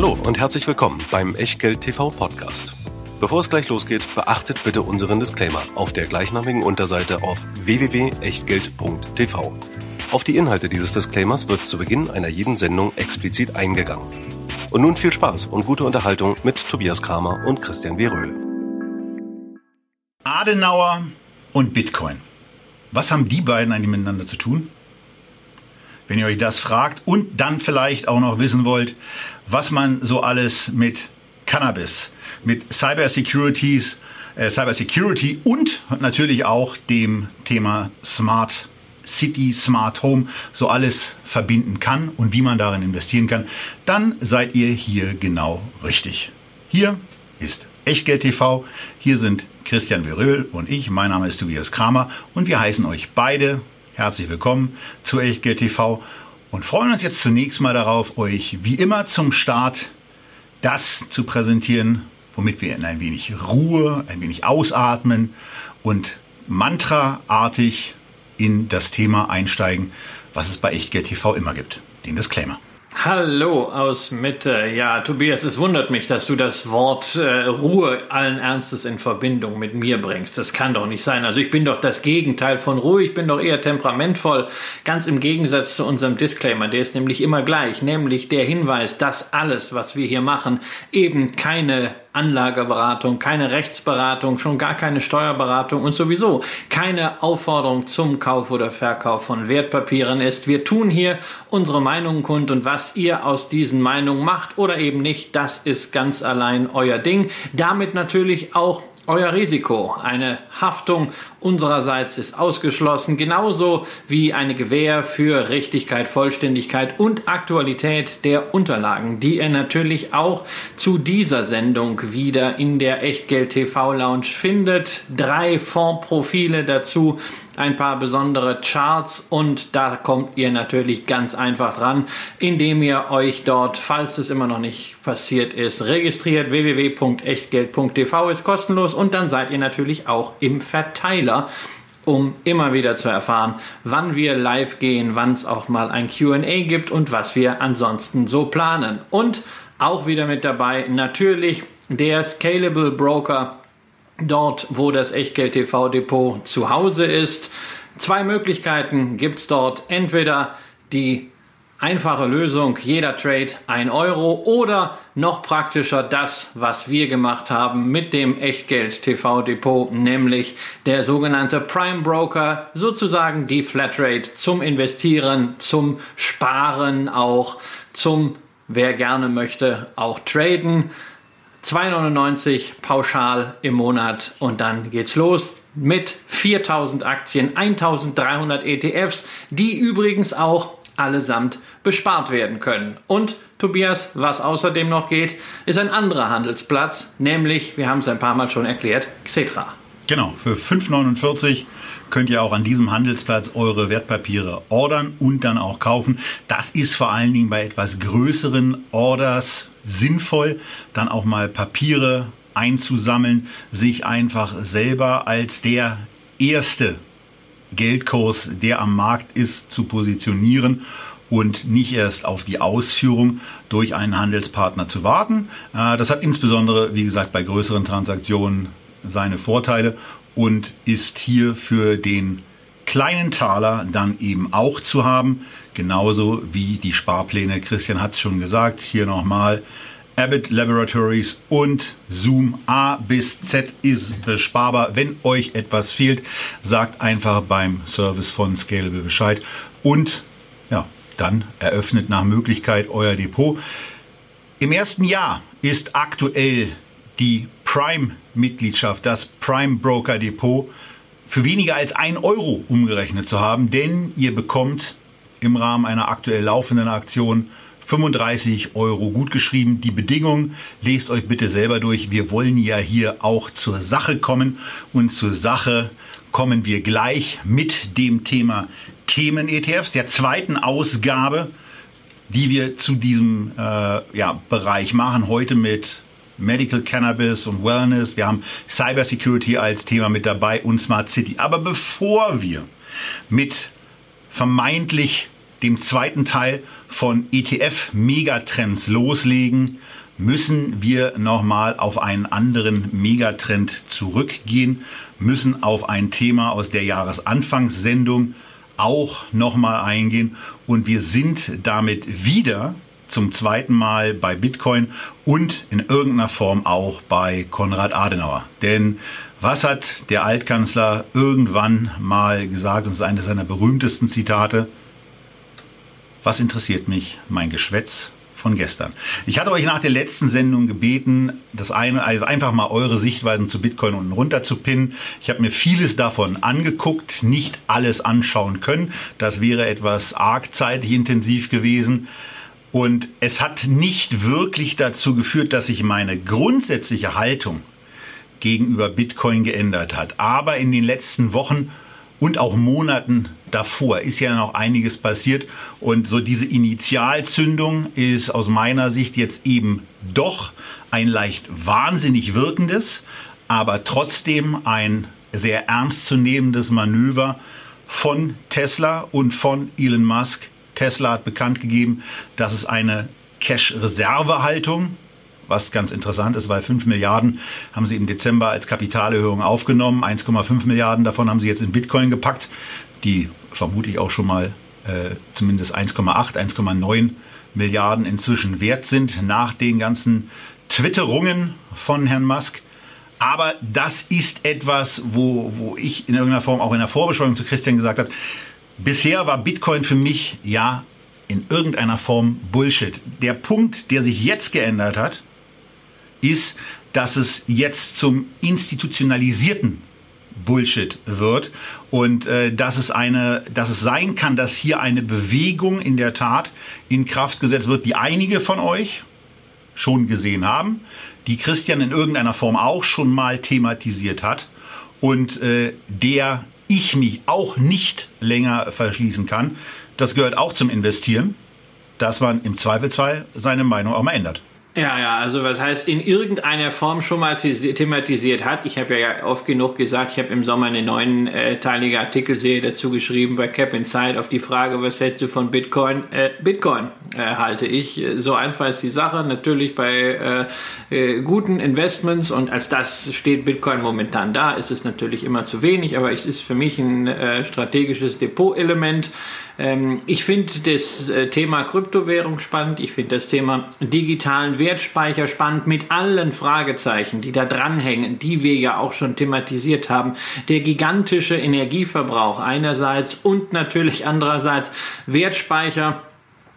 Hallo und herzlich willkommen beim Echtgeld TV Podcast. Bevor es gleich losgeht, beachtet bitte unseren Disclaimer auf der gleichnamigen Unterseite auf www.echtgeld.tv. Auf die Inhalte dieses Disclaimers wird zu Beginn einer jeden Sendung explizit eingegangen. Und nun viel Spaß und gute Unterhaltung mit Tobias Kramer und Christian W. Röhl. Adenauer und Bitcoin. Was haben die beiden eigentlich miteinander zu tun? Wenn ihr euch das fragt und dann vielleicht auch noch wissen wollt, was man so alles mit Cannabis, mit Cyber Securities, äh, Cyber Security und natürlich auch dem Thema Smart City, Smart Home so alles verbinden kann und wie man darin investieren kann, dann seid ihr hier genau richtig. Hier ist Echtgeld TV. Hier sind Christian Veröhl und ich. Mein Name ist Tobias Kramer und wir heißen euch beide herzlich willkommen zu Echtgeld TV und freuen uns jetzt zunächst mal darauf, euch wie immer zum Start das zu präsentieren, womit wir in ein wenig Ruhe, ein wenig ausatmen und mantraartig in das Thema einsteigen, was es bei Echtgeld TV immer gibt. Den Disclaimer. Hallo aus Mitte. Ja, Tobias, es wundert mich, dass du das Wort äh, Ruhe allen Ernstes in Verbindung mit mir bringst. Das kann doch nicht sein. Also ich bin doch das Gegenteil von Ruhe. Ich bin doch eher temperamentvoll. Ganz im Gegensatz zu unserem Disclaimer. Der ist nämlich immer gleich. Nämlich der Hinweis, dass alles, was wir hier machen, eben keine Anlageberatung, keine Rechtsberatung, schon gar keine Steuerberatung und sowieso keine Aufforderung zum Kauf oder Verkauf von Wertpapieren ist. Wir tun hier unsere Meinungen kund und was ihr aus diesen Meinungen macht oder eben nicht, das ist ganz allein euer Ding. Damit natürlich auch euer Risiko. Eine Haftung unsererseits ist ausgeschlossen, genauso wie eine Gewähr für Richtigkeit, Vollständigkeit und Aktualität der Unterlagen, die ihr natürlich auch zu dieser Sendung wieder in der Echtgeld TV Lounge findet. Drei Fondprofile dazu ein paar besondere Charts und da kommt ihr natürlich ganz einfach dran, indem ihr euch dort, falls es immer noch nicht passiert ist, registriert. www.echtgeld.tv ist kostenlos und dann seid ihr natürlich auch im Verteiler um immer wieder zu erfahren, wann wir live gehen, wann es auch mal ein QA gibt und was wir ansonsten so planen. Und auch wieder mit dabei natürlich der Scalable Broker dort, wo das Echtgeld TV Depot zu Hause ist. Zwei Möglichkeiten gibt es dort. Entweder die einfache Lösung, jeder Trade 1 Euro oder noch praktischer das, was wir gemacht haben mit dem Echtgeld TV Depot, nämlich der sogenannte Prime Broker, sozusagen die Flatrate zum Investieren, zum Sparen auch, zum, wer gerne möchte, auch traden. 2,99 pauschal im Monat und dann geht's los mit 4000 Aktien, 1300 ETFs, die übrigens auch allesamt bespart werden können. Und Tobias, was außerdem noch geht, ist ein anderer Handelsplatz, nämlich, wir haben es ein paar Mal schon erklärt, Xetra. Genau, für 5,49 könnt ihr auch an diesem Handelsplatz eure Wertpapiere ordern und dann auch kaufen. Das ist vor allen Dingen bei etwas größeren Orders sinnvoll, dann auch mal Papiere einzusammeln, sich einfach selber als der erste Geldkurs, der am Markt ist, zu positionieren und nicht erst auf die Ausführung durch einen Handelspartner zu warten. Äh, das hat insbesondere, wie gesagt, bei größeren Transaktionen seine Vorteile und ist hier für den kleinen Taler dann eben auch zu haben, genauso wie die Sparpläne. Christian hat es schon gesagt, hier nochmal. Abbott Laboratories und Zoom A bis Z ist besparbar. Wenn euch etwas fehlt, sagt einfach beim Service von Scalable Bescheid und ja, dann eröffnet nach Möglichkeit euer Depot. Im ersten Jahr ist aktuell die Prime-Mitgliedschaft, das Prime Broker Depot, für weniger als 1 Euro umgerechnet zu haben, denn ihr bekommt im Rahmen einer aktuell laufenden Aktion 35 Euro gutgeschrieben. Die Bedingungen lest euch bitte selber durch. Wir wollen ja hier auch zur Sache kommen und zur Sache kommen wir gleich mit dem Thema Themen-ETFs, der zweiten Ausgabe, die wir zu diesem äh, ja, Bereich machen. Heute mit Medical Cannabis und Wellness. Wir haben Cyber Security als Thema mit dabei und Smart City. Aber bevor wir mit vermeintlich dem zweiten Teil von ETF Megatrends loslegen, müssen wir nochmal auf einen anderen Megatrend zurückgehen, müssen auf ein Thema aus der Jahresanfangssendung auch nochmal eingehen und wir sind damit wieder zum zweiten Mal bei Bitcoin und in irgendeiner Form auch bei Konrad Adenauer. Denn was hat der Altkanzler irgendwann mal gesagt, und das ist eines seiner berühmtesten Zitate, was interessiert mich mein Geschwätz von gestern. Ich hatte euch nach der letzten Sendung gebeten, das eine, also einfach mal eure Sichtweisen zu Bitcoin unten runter zu pinnen. Ich habe mir vieles davon angeguckt, nicht alles anschauen können. Das wäre etwas arg zeitlich intensiv gewesen. Und es hat nicht wirklich dazu geführt, dass sich meine grundsätzliche Haltung gegenüber Bitcoin geändert hat. Aber in den letzten Wochen und auch Monaten davor ist ja noch einiges passiert. Und so diese Initialzündung ist aus meiner Sicht jetzt eben doch ein leicht wahnsinnig wirkendes, aber trotzdem ein sehr ernstzunehmendes Manöver von Tesla und von Elon Musk. Tesla hat bekannt gegeben, dass es eine Cash-Reservehaltung was ganz interessant ist, weil 5 Milliarden haben sie im Dezember als Kapitalerhöhung aufgenommen. 1,5 Milliarden davon haben sie jetzt in Bitcoin gepackt, die vermutlich auch schon mal äh, zumindest 1,8, 1,9 Milliarden inzwischen wert sind nach den ganzen Twitterungen von Herrn Musk. Aber das ist etwas, wo, wo ich in irgendeiner Form auch in der Vorbesprechung zu Christian gesagt habe, bisher war Bitcoin für mich ja in irgendeiner Form Bullshit. Der Punkt, der sich jetzt geändert hat, ist, dass es jetzt zum institutionalisierten Bullshit wird und äh, dass es eine, dass es sein kann, dass hier eine Bewegung in der Tat in Kraft gesetzt wird, die einige von euch schon gesehen haben, die Christian in irgendeiner Form auch schon mal thematisiert hat und äh, der ich mich auch nicht länger verschließen kann. Das gehört auch zum Investieren, dass man im Zweifelsfall seine Meinung auch mal ändert. Ja, ja, also was heißt in irgendeiner Form schon mal thematisiert hat. Ich habe ja oft genug gesagt, ich habe im Sommer eine neunteilige äh, Artikelserie dazu geschrieben bei Cap Inside auf die Frage, was hältst du von Bitcoin? Äh, Bitcoin äh, halte ich. So einfach ist die Sache. Natürlich bei äh, äh, guten Investments und als das steht Bitcoin momentan da, ist es natürlich immer zu wenig, aber es ist für mich ein äh, strategisches Depotelement. Ähm, ich finde das äh, Thema Kryptowährung spannend. Ich finde das Thema digitalen Wertspeicher spannend mit allen Fragezeichen, die da dranhängen, die wir ja auch schon thematisiert haben. Der gigantische Energieverbrauch einerseits und natürlich andererseits Wertspeicher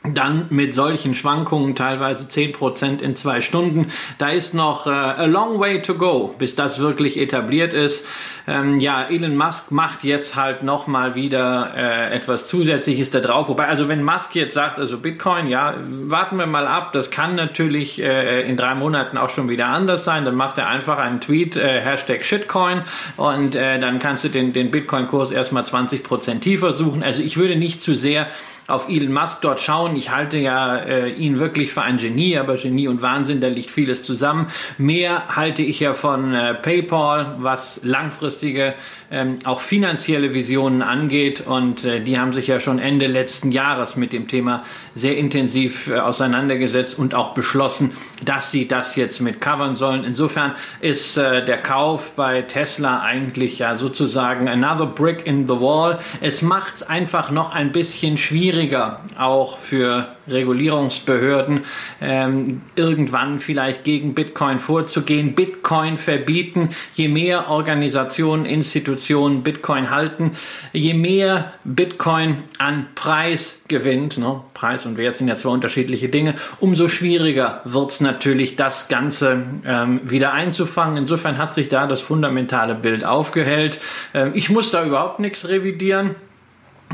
dann mit solchen Schwankungen, teilweise 10% in zwei Stunden. Da ist noch äh, a long way to go, bis das wirklich etabliert ist. Ähm, ja, Elon Musk macht jetzt halt nochmal wieder äh, etwas Zusätzliches da drauf. Wobei, also wenn Musk jetzt sagt, also Bitcoin, ja, warten wir mal ab, das kann natürlich äh, in drei Monaten auch schon wieder anders sein. Dann macht er einfach einen Tweet, äh, Hashtag Shitcoin und äh, dann kannst du den, den Bitcoin-Kurs erstmal 20% tiefer suchen. Also ich würde nicht zu sehr auf Elon Musk dort schauen. Ich halte ja äh, ihn wirklich für ein Genie, aber Genie und Wahnsinn, da liegt vieles zusammen. Mehr halte ich ja von äh, PayPal, was langfristige ähm, auch finanzielle Visionen angeht. Und äh, die haben sich ja schon Ende letzten Jahres mit dem Thema sehr intensiv äh, auseinandergesetzt und auch beschlossen, dass sie das jetzt mit covern sollen. Insofern ist äh, der Kauf bei Tesla eigentlich ja sozusagen another brick in the wall. Es macht es einfach noch ein bisschen schwieriger, auch für Regulierungsbehörden ähm, irgendwann vielleicht gegen Bitcoin vorzugehen, Bitcoin verbieten. Je mehr Organisationen, Institutionen Bitcoin halten, je mehr Bitcoin an Preis gewinnt, ne? Preis und Wert sind ja zwei unterschiedliche Dinge, umso schwieriger wird es natürlich, das Ganze ähm, wieder einzufangen. Insofern hat sich da das fundamentale Bild aufgehellt. Ähm, ich muss da überhaupt nichts revidieren.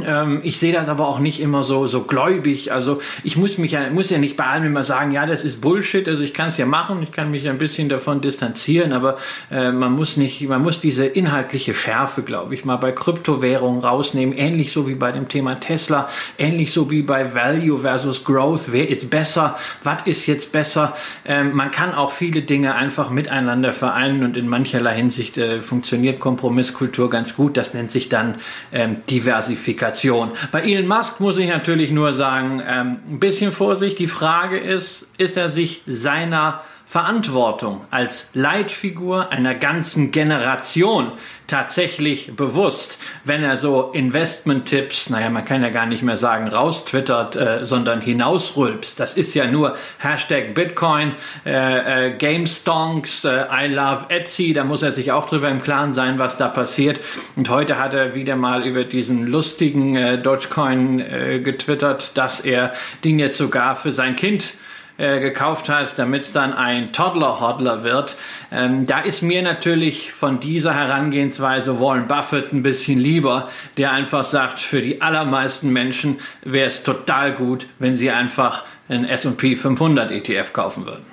Ähm, ich sehe das aber auch nicht immer so, so gläubig. Also ich muss mich ja, muss ja nicht bei allem immer sagen, ja, das ist Bullshit. Also ich kann es ja machen, ich kann mich ein bisschen davon distanzieren, aber äh, man muss nicht, man muss diese inhaltliche Schärfe, glaube ich, mal bei Kryptowährungen rausnehmen. Ähnlich so wie bei dem Thema Tesla, ähnlich so wie bei Value versus Growth. Wer ist besser? Was ist jetzt besser? Ähm, man kann auch viele Dinge einfach miteinander vereinen und in mancherlei Hinsicht äh, funktioniert Kompromisskultur ganz gut. Das nennt sich dann ähm, Diversifikation. Diversifikation. Bei Elon Musk muss ich natürlich nur sagen, ähm, ein bisschen Vorsicht. Die Frage ist, ist er sich seiner Verantwortung als Leitfigur einer ganzen Generation tatsächlich bewusst, wenn er so Investment-Tipps, naja, man kann ja gar nicht mehr sagen raustwittert, äh, sondern hinausrülpst. Das ist ja nur Hashtag Bitcoin, äh, äh, GameStonks, äh, I love Etsy, da muss er sich auch drüber im Klaren sein, was da passiert. Und heute hat er wieder mal über diesen lustigen äh, Dogecoin äh, getwittert, dass er den jetzt sogar für sein Kind äh, gekauft hat, damit es dann ein Toddler-Hodler wird. Ähm, da ist mir natürlich von dieser Herangehensweise Warren Buffett ein bisschen lieber, der einfach sagt, für die allermeisten Menschen wäre es total gut, wenn sie einfach einen S&P 500 ETF kaufen würden.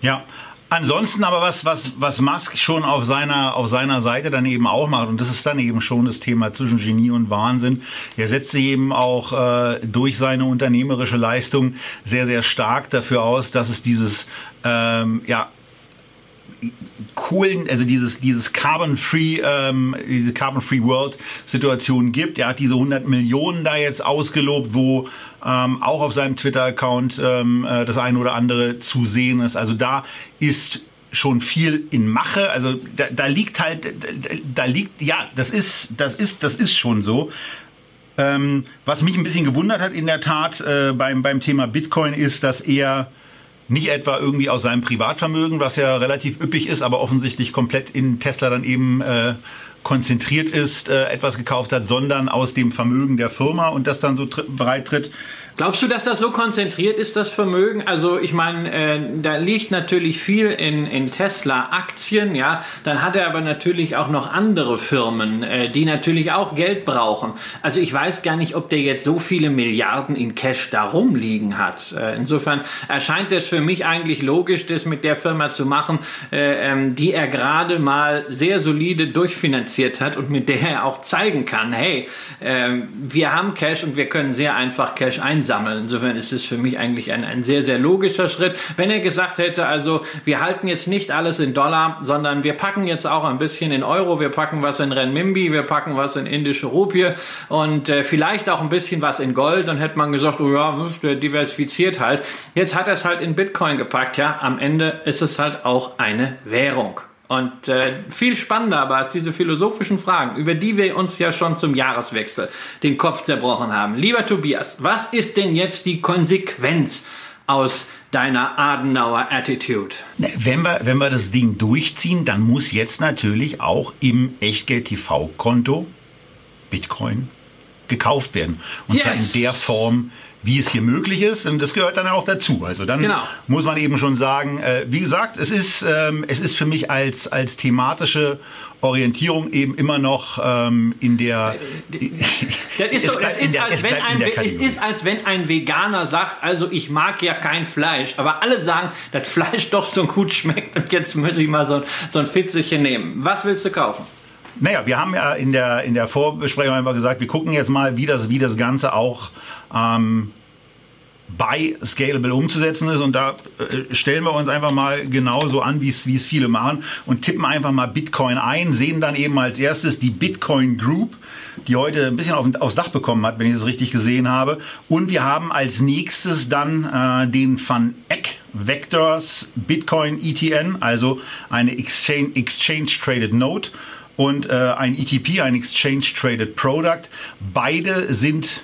Ja, Ansonsten aber was, was, was Musk schon auf seiner, auf seiner Seite dann eben auch macht, und das ist dann eben schon das Thema zwischen Genie und Wahnsinn, er setzt sich eben auch äh, durch seine unternehmerische Leistung sehr, sehr stark dafür aus, dass es dieses, ähm, ja, coolen, also dieses, dieses Carbon-Free, ähm, diese Carbon-Free World-Situation gibt. Er hat diese 100 Millionen da jetzt ausgelobt, wo ähm, auch auf seinem Twitter-Account ähm, äh, das eine oder andere zu sehen ist. Also da ist schon viel in Mache. Also da, da liegt halt, da, da, liegt, ja, das ist, das ist, das ist schon so. Ähm, was mich ein bisschen gewundert hat in der Tat äh, beim, beim Thema Bitcoin ist, dass er nicht etwa irgendwie aus seinem Privatvermögen, was ja relativ üppig ist, aber offensichtlich komplett in Tesla dann eben äh, konzentriert ist, äh, etwas gekauft hat, sondern aus dem Vermögen der Firma und das dann so bereit tritt, Glaubst du, dass das so konzentriert ist, das Vermögen? Also ich meine, äh, da liegt natürlich viel in, in Tesla-Aktien, ja. Dann hat er aber natürlich auch noch andere Firmen, äh, die natürlich auch Geld brauchen. Also ich weiß gar nicht, ob der jetzt so viele Milliarden in Cash da rumliegen hat. Äh, insofern erscheint es für mich eigentlich logisch, das mit der Firma zu machen, äh, ähm, die er gerade mal sehr solide durchfinanziert hat und mit der er auch zeigen kann, hey, äh, wir haben Cash und wir können sehr einfach Cash einsetzen einsammeln. Insofern ist es für mich eigentlich ein, ein sehr, sehr logischer Schritt. Wenn er gesagt hätte, also wir halten jetzt nicht alles in Dollar, sondern wir packen jetzt auch ein bisschen in Euro, wir packen was in Renminbi, wir packen was in indische Rupie und äh, vielleicht auch ein bisschen was in Gold, dann hätte man gesagt, oh ja, der diversifiziert halt. Jetzt hat er es halt in Bitcoin gepackt, ja, am Ende ist es halt auch eine Währung. Und äh, viel spannender aber als diese philosophischen Fragen, über die wir uns ja schon zum Jahreswechsel den Kopf zerbrochen haben. Lieber Tobias, was ist denn jetzt die Konsequenz aus deiner Adenauer Attitude? Ne, wenn wir, wenn wir das Ding durchziehen, dann muss jetzt natürlich auch im Echtgeld-TV-Konto Bitcoin gekauft werden. Und yes. zwar in der Form, wie es hier möglich ist. Und das gehört dann auch dazu. Also dann genau. muss man eben schon sagen, äh, wie gesagt, es ist, ähm, es ist für mich als, als thematische Orientierung eben immer noch ähm, in der. Das ist so, es, ist, der, als wenn ein, es ist, als wenn ein Veganer sagt, also ich mag ja kein Fleisch, aber alle sagen, dass Fleisch doch so gut schmeckt und jetzt muss ich mal so, so ein Fitzelchen nehmen. Was willst du kaufen? Naja, wir haben ja in der, in der Vorbesprechung einfach gesagt, wir gucken jetzt mal, wie das, wie das Ganze auch ähm, bei Scalable umzusetzen ist. Und da äh, stellen wir uns einfach mal genauso an, wie es viele machen und tippen einfach mal Bitcoin ein, sehen dann eben als erstes die Bitcoin Group, die heute ein bisschen auf, aufs Dach bekommen hat, wenn ich das richtig gesehen habe. Und wir haben als nächstes dann äh, den Van Eck Vectors Bitcoin ETN, also eine Exchange, Exchange Traded Note und äh, ein ETP, ein Exchange Traded Product. Beide sind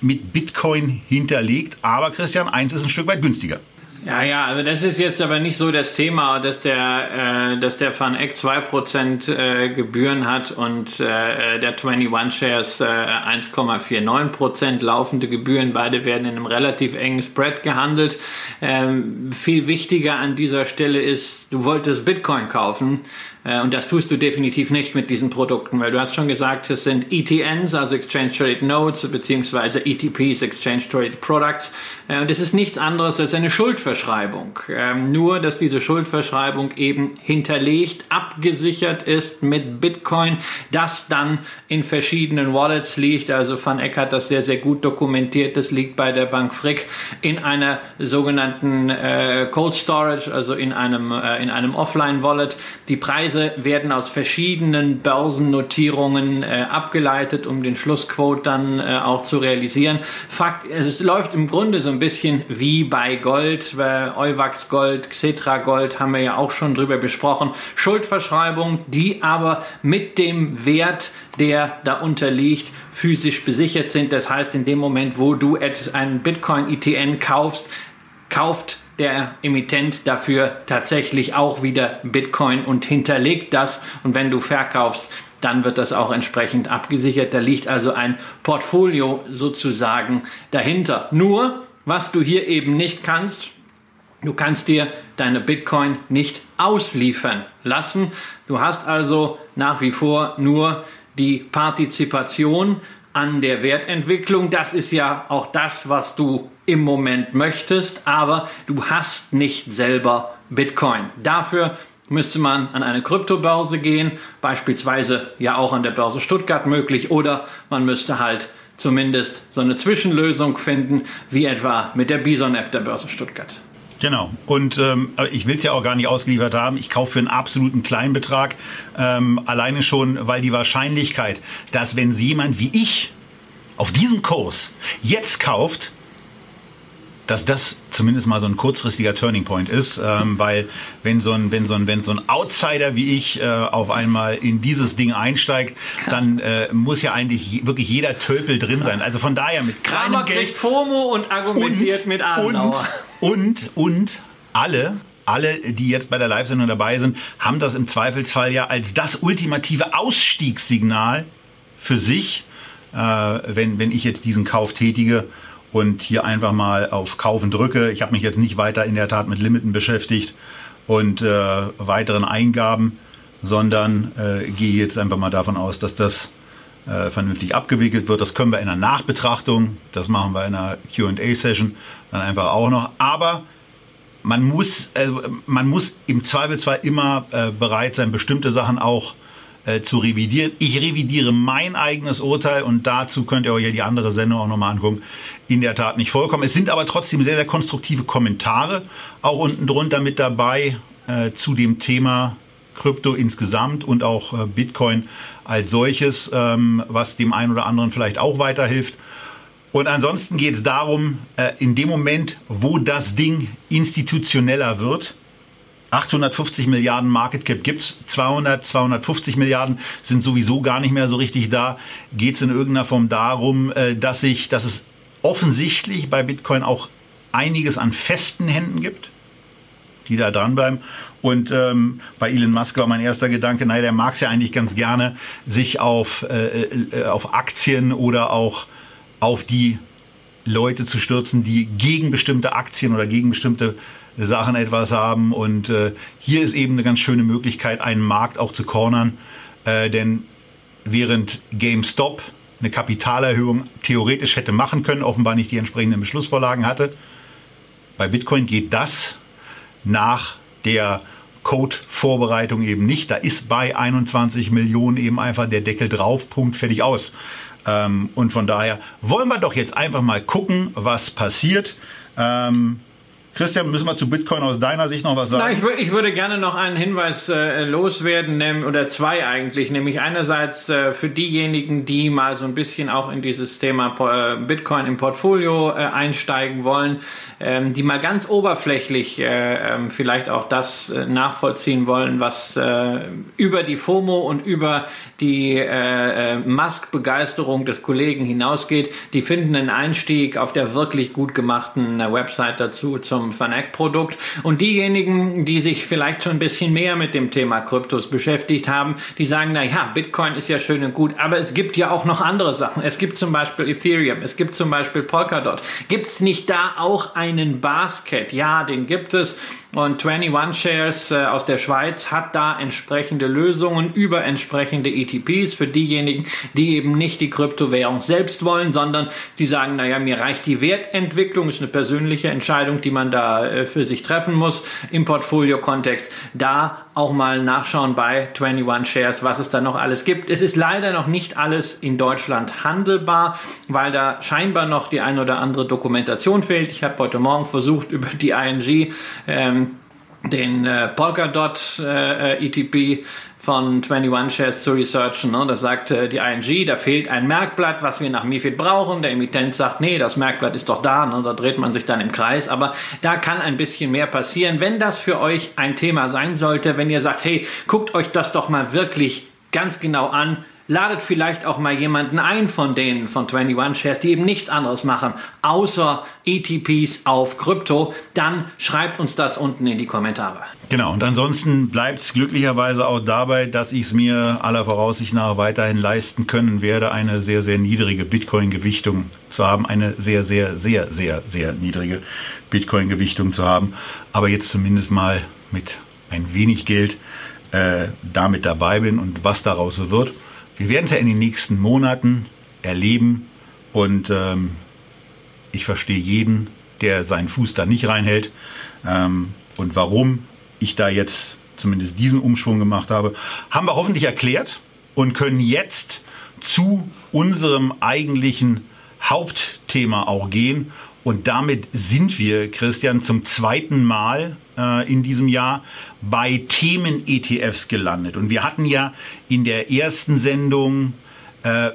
mit Bitcoin hinterlegt, aber Christian, eins ist ein Stück weit günstiger. Ja, ja, also das ist jetzt aber nicht so das Thema, dass der, äh, dass der Van Eck 2% äh, Gebühren hat und äh, der 21 Shares äh, 1,49% laufende Gebühren. Beide werden in einem relativ engen Spread gehandelt. Ähm, viel wichtiger an dieser Stelle ist, du wolltest Bitcoin kaufen. Äh, und das tust du definitiv nicht mit diesen Produkten, weil du hast schon gesagt, es sind ETNs, also Exchange Traded Notes, beziehungsweise ETPs, Exchange Traded Products. Äh, und es ist nichts anderes als eine Schuldverschreibung. Ähm, nur, dass diese Schuldverschreibung eben hinterlegt, abgesichert ist mit Bitcoin, das dann in verschiedenen Wallets liegt. Also Van Eck hat das sehr, sehr gut dokumentiert. Das liegt bei der Bank Frick in einer sogenannten äh, Cold Storage, also in einem, in einem Offline-Wallet. Die Preise werden aus verschiedenen Börsennotierungen äh, abgeleitet, um den Schlussquote dann äh, auch zu realisieren. Fakt, es läuft im Grunde so ein bisschen wie bei Gold, bei Euwax Gold, Xetra Gold haben wir ja auch schon drüber besprochen. Schuldverschreibungen, die aber mit dem Wert, der da unterliegt, physisch besichert sind. Das heißt, in dem Moment, wo du einen Bitcoin-ETN kaufst, kauft der Emittent dafür tatsächlich auch wieder Bitcoin und hinterlegt das. Und wenn du verkaufst, dann wird das auch entsprechend abgesichert. Da liegt also ein Portfolio sozusagen dahinter. Nur, was du hier eben nicht kannst, du kannst dir deine Bitcoin nicht ausliefern lassen. Du hast also nach wie vor nur die Partizipation an der Wertentwicklung. Das ist ja auch das, was du im Moment möchtest, aber du hast nicht selber Bitcoin. Dafür müsste man an eine Kryptobörse gehen, beispielsweise ja auch an der Börse Stuttgart möglich, oder man müsste halt zumindest so eine Zwischenlösung finden, wie etwa mit der Bison-App der Börse Stuttgart. Genau. Und ähm, ich will es ja auch gar nicht ausgeliefert haben. Ich kaufe für einen absoluten Kleinbetrag. Ähm, alleine schon, weil die Wahrscheinlichkeit, dass wenn jemand wie ich auf diesem Kurs jetzt kauft, dass das zumindest mal so ein kurzfristiger Turning Point ist, ähm, weil wenn so ein wenn so ein wenn so ein Outsider wie ich äh, auf einmal in dieses Ding einsteigt, dann äh, muss ja eigentlich wirklich jeder Tölpel drin sein. Also von daher mit Kramer Geld kriegt FOMO und argumentiert und, mit Adenauer. Und, und, und alle, alle, die jetzt bei der Live-Sendung dabei sind, haben das im Zweifelsfall ja als das ultimative Ausstiegssignal für sich, äh, wenn, wenn ich jetzt diesen Kauf tätige und hier einfach mal auf Kaufen drücke. Ich habe mich jetzt nicht weiter in der Tat mit Limiten beschäftigt und äh, weiteren Eingaben, sondern äh, gehe jetzt einfach mal davon aus, dass das äh, vernünftig abgewickelt wird. Das können wir in einer Nachbetrachtung, das machen wir in einer QA-Session dann einfach auch noch. Aber man muss, äh, man muss im Zweifelsfall immer äh, bereit sein, bestimmte Sachen auch äh, zu revidieren. Ich revidiere mein eigenes Urteil und dazu könnt ihr euch ja die andere Sendung auch nochmal angucken. In der Tat nicht vollkommen. Es sind aber trotzdem sehr, sehr konstruktive Kommentare auch unten drunter mit dabei äh, zu dem Thema Krypto insgesamt und auch äh, Bitcoin als solches, ähm, was dem einen oder anderen vielleicht auch weiterhilft. Und ansonsten geht es darum, äh, in dem Moment, wo das Ding institutioneller wird, 850 Milliarden Market Cap gibt es, 200, 250 Milliarden sind sowieso gar nicht mehr so richtig da, geht es in irgendeiner Form darum, äh, dass, ich, dass es offensichtlich bei Bitcoin auch einiges an festen Händen gibt, die da dranbleiben. Und ähm, bei Elon Musk war mein erster Gedanke, naja, der mag es ja eigentlich ganz gerne, sich auf, äh, äh, auf Aktien oder auch auf die Leute zu stürzen, die gegen bestimmte Aktien oder gegen bestimmte Sachen etwas haben. Und äh, hier ist eben eine ganz schöne Möglichkeit, einen Markt auch zu cornern. Äh, denn während GameStop eine Kapitalerhöhung theoretisch hätte machen können, offenbar nicht die entsprechenden Beschlussvorlagen hatte, bei Bitcoin geht das nach der Code-Vorbereitung eben nicht. Da ist bei 21 Millionen eben einfach der Deckel drauf, Punkt, fertig aus. Ähm, und von daher wollen wir doch jetzt einfach mal gucken, was passiert. Ähm, Christian, müssen wir zu Bitcoin aus deiner Sicht noch was sagen? Na, ich, ich, würde gerne noch einen Hinweis äh, loswerden, nehm, oder zwei eigentlich, nämlich einerseits äh, für diejenigen, die mal so ein bisschen auch in dieses Thema äh, Bitcoin im Portfolio äh, einsteigen wollen, ähm, die mal ganz oberflächlich äh, ähm, vielleicht auch das äh, nachvollziehen wollen, was über die FOMO und über die Musk-Begeisterung des Kollegen hinausgeht. Die finden einen Einstieg auf der wirklich gut gemachten Website dazu zum zum Fanac-Produkt. Und diejenigen, die sich vielleicht schon ein bisschen mehr mit dem Thema Kryptos beschäftigt haben, die sagen, na ja, Bitcoin ist ja schön und gut, aber es gibt ja auch noch andere Sachen. Es gibt zum Beispiel Ethereum, es gibt zum Beispiel Polkadot. Gibt es nicht da auch einen Basket? Ja, den gibt es. Und 21 Shares äh, aus der Schweiz hat da entsprechende Lösungen über entsprechende ETPs für diejenigen, die eben nicht die Kryptowährung selbst wollen, sondern die sagen, naja, mir reicht die Wertentwicklung, ist eine persönliche Entscheidung, die man da äh, für sich treffen muss im Portfolio-Kontext. Da auch mal nachschauen bei 21 Shares, was es da noch alles gibt. Es ist leider noch nicht alles in Deutschland handelbar, weil da scheinbar noch die ein oder andere Dokumentation fehlt. Ich habe heute Morgen versucht, über die ING ähm, den äh, Polkadot äh, ETP von 21 Shares zu researchen. Ne? Das sagt äh, die ING, da fehlt ein Merkblatt, was wir nach MIFID brauchen. Der Emittent sagt, nee, das Merkblatt ist doch da. Ne? Da dreht man sich dann im Kreis. Aber da kann ein bisschen mehr passieren. Wenn das für euch ein Thema sein sollte, wenn ihr sagt, hey, guckt euch das doch mal wirklich ganz genau an, ladet vielleicht auch mal jemanden ein von denen von 21 Shares, die eben nichts anderes machen, außer ETPs auf Krypto, dann schreibt uns das unten in die Kommentare. Genau, und ansonsten bleibt es glücklicherweise auch dabei, dass ich es mir aller Voraussicht nach weiterhin leisten können werde, eine sehr, sehr niedrige Bitcoin-Gewichtung zu haben, eine sehr, sehr, sehr, sehr, sehr niedrige Bitcoin-Gewichtung zu haben, aber jetzt zumindest mal mit ein wenig Geld äh, damit dabei bin und was daraus so wird. Wir werden es ja in den nächsten Monaten erleben und ähm, ich verstehe jeden, der seinen Fuß da nicht reinhält ähm, und warum ich da jetzt zumindest diesen Umschwung gemacht habe, haben wir hoffentlich erklärt und können jetzt zu unserem eigentlichen Hauptthema auch gehen. Und damit sind wir, Christian, zum zweiten Mal äh, in diesem Jahr bei Themen-ETFs gelandet. Und wir hatten ja in der ersten Sendung äh,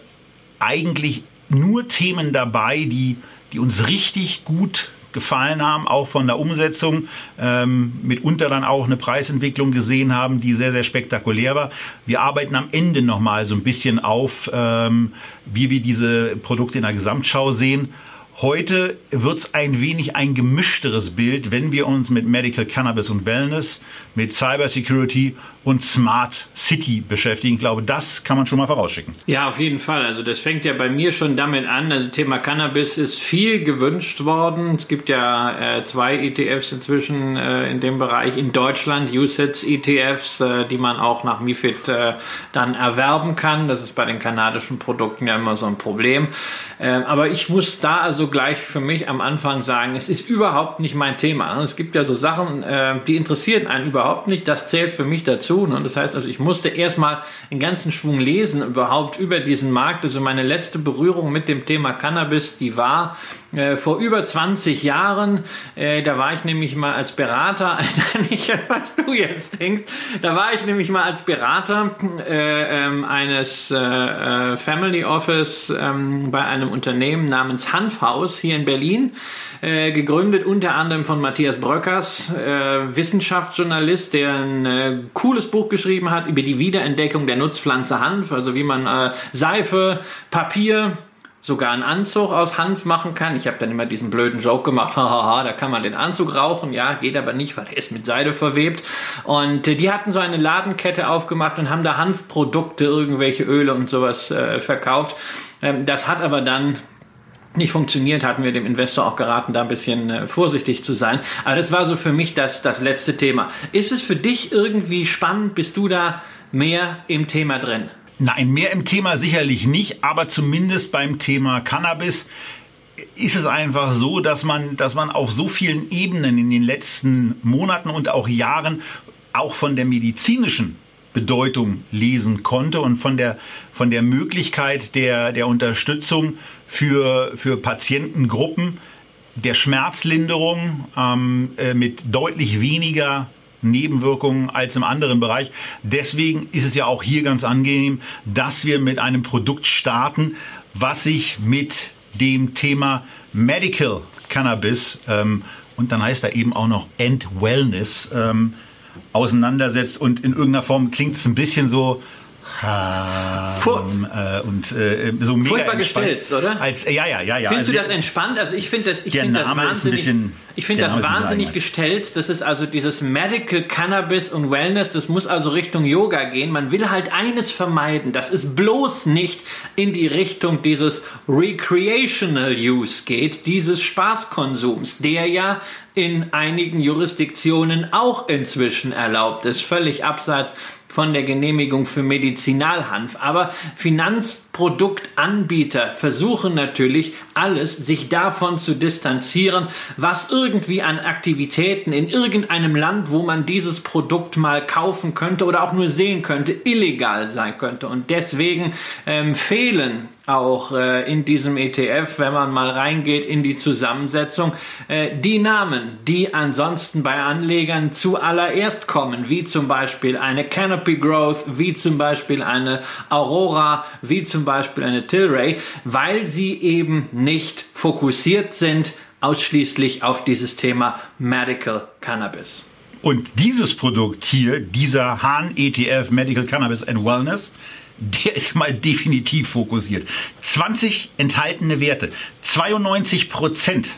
eigentlich nur Themen dabei, die, die uns richtig gut gefallen haben, auch von der Umsetzung, ähm, mitunter dann auch eine Preisentwicklung gesehen haben, die sehr, sehr spektakulär war. Wir arbeiten am Ende nochmal so ein bisschen auf, ähm, wie wir diese Produkte in der Gesamtschau sehen. Heute wird es ein wenig ein gemischteres Bild, wenn wir uns mit Medical Cannabis und Wellness, mit Cybersecurity und Smart City beschäftigen. Ich glaube, das kann man schon mal vorausschicken. Ja, auf jeden Fall. Also das fängt ja bei mir schon damit an. Also Thema Cannabis ist viel gewünscht worden. Es gibt ja äh, zwei ETFs inzwischen äh, in dem Bereich in Deutschland, USITS ETFs, äh, die man auch nach MIFID äh, dann erwerben kann. Das ist bei den kanadischen Produkten ja immer so ein Problem. Ähm, aber ich muss da also gleich für mich am Anfang sagen, es ist überhaupt nicht mein Thema. Es gibt ja so Sachen, äh, die interessieren einen überhaupt nicht. Das zählt für mich dazu dazu. Ne? Das heißt also, ich musste erstmal einen ganzen Schwung lesen überhaupt über diesen Markt. Also meine letzte Berührung mit dem Thema Cannabis, die war äh, vor über 20 Jahren. Äh, da war ich nämlich mal als Berater, nicht was du jetzt denkst, da war ich nämlich mal als Berater äh, ähm, eines äh, äh, Family Office ähm, bei einem Unternehmen namens Hanfhaus hier in Berlin, gegründet unter anderem von Matthias Bröckers, Wissenschaftsjournalist, der ein cooles Buch geschrieben hat über die Wiederentdeckung der Nutzpflanze Hanf, also wie man Seife, Papier, sogar einen Anzug aus Hanf machen kann. Ich habe dann immer diesen blöden Joke gemacht, hahaha, da kann man den Anzug rauchen. Ja, geht aber nicht, weil er ist mit Seide verwebt. Und äh, die hatten so eine Ladenkette aufgemacht und haben da Hanfprodukte, irgendwelche Öle und sowas äh, verkauft. Ähm, das hat aber dann nicht funktioniert, hatten wir dem Investor auch geraten, da ein bisschen äh, vorsichtig zu sein. Aber das war so für mich das, das letzte Thema. Ist es für dich irgendwie spannend? Bist du da mehr im Thema drin? Nein, mehr im Thema sicherlich nicht, aber zumindest beim Thema Cannabis ist es einfach so, dass man, dass man auf so vielen Ebenen in den letzten Monaten und auch Jahren auch von der medizinischen Bedeutung lesen konnte und von der, von der Möglichkeit der, der Unterstützung für, für Patientengruppen, der Schmerzlinderung ähm, äh, mit deutlich weniger Nebenwirkungen als im anderen Bereich. Deswegen ist es ja auch hier ganz angenehm, dass wir mit einem Produkt starten, was sich mit dem Thema Medical Cannabis ähm, und dann heißt da eben auch noch End Wellness ähm, auseinandersetzt und in irgendeiner Form klingt es ein bisschen so ähm, äh, und äh, so mega Furchtbar gestelzt, oder? Als, ja, ja, ja, ja. Findest also, du das entspannt? Also ich finde das, ich finde das wahnsinnig, ich finde das wahnsinnig gestelzt. Das ist also dieses Medical Cannabis und Wellness. Das muss also Richtung Yoga gehen. Man will halt eines vermeiden. Das ist bloß nicht in die Richtung dieses Recreational Use geht, dieses Spaßkonsums, der ja in einigen Jurisdiktionen auch inzwischen erlaubt ist, völlig abseits von der Genehmigung für Medizinalhanf. Aber Finanzproduktanbieter versuchen natürlich alles, sich davon zu distanzieren, was irgendwie an Aktivitäten in irgendeinem Land, wo man dieses Produkt mal kaufen könnte oder auch nur sehen könnte, illegal sein könnte. Und deswegen ähm, fehlen auch äh, in diesem ETF, wenn man mal reingeht in die Zusammensetzung, äh, die Namen, die ansonsten bei Anlegern zuallererst kommen, wie zum Beispiel eine Canopy Growth, wie zum Beispiel eine Aurora, wie zum Beispiel eine Tilray, weil sie eben nicht fokussiert sind ausschließlich auf dieses Thema Medical Cannabis. Und dieses Produkt hier, dieser Hahn ETF Medical Cannabis and Wellness, der ist mal definitiv fokussiert. 20 enthaltene Werte, 92 Prozent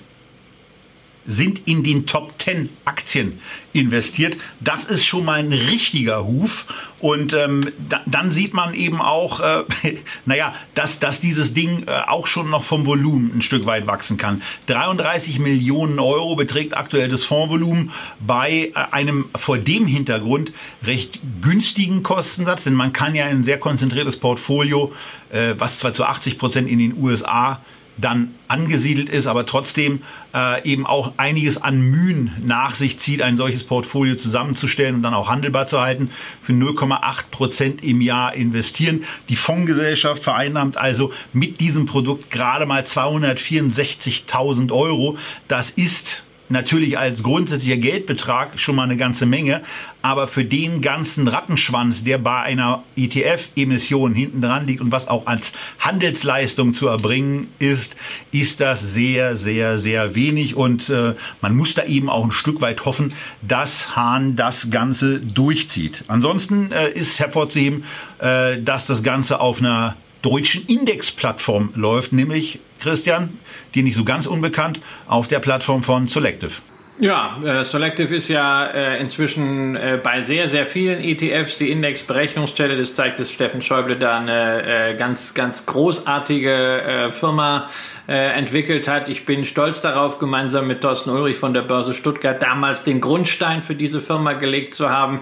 sind in den Top 10 Aktien investiert. Das ist schon mal ein richtiger Huf. Und ähm, da, dann sieht man eben auch, äh, naja, dass, dass dieses Ding äh, auch schon noch vom Volumen ein Stück weit wachsen kann. 33 Millionen Euro beträgt aktuell das Fondsvolumen bei äh, einem vor dem Hintergrund recht günstigen Kostensatz, denn man kann ja ein sehr konzentriertes Portfolio, äh, was zwar zu 80 Prozent in den USA dann angesiedelt ist, aber trotzdem äh, eben auch einiges an Mühen nach sich zieht, ein solches Portfolio zusammenzustellen und dann auch handelbar zu halten, für 0,8 Prozent im Jahr investieren. Die Fondsgesellschaft vereinnahmt also mit diesem Produkt gerade mal 264.000 Euro. Das ist natürlich als grundsätzlicher Geldbetrag schon mal eine ganze Menge, aber für den ganzen Rattenschwanz, der bei einer ETF-Emission hinten dran liegt und was auch als Handelsleistung zu erbringen ist, ist das sehr, sehr, sehr wenig und äh, man muss da eben auch ein Stück weit hoffen, dass Hahn das Ganze durchzieht. Ansonsten äh, ist hervorzuheben, äh, dass das Ganze auf einer deutschen Indexplattform läuft, nämlich Christian, dir nicht so ganz unbekannt, auf der Plattform von Selective. Ja, äh, Selective ist ja äh, inzwischen äh, bei sehr, sehr vielen ETFs die Indexberechnungsstelle. Das zeigt, dass Steffen Schäuble da eine ganz, ganz großartige Firma entwickelt hat. Ich bin stolz darauf, gemeinsam mit Thorsten Ulrich von der Börse Stuttgart damals den Grundstein für diese Firma gelegt zu haben.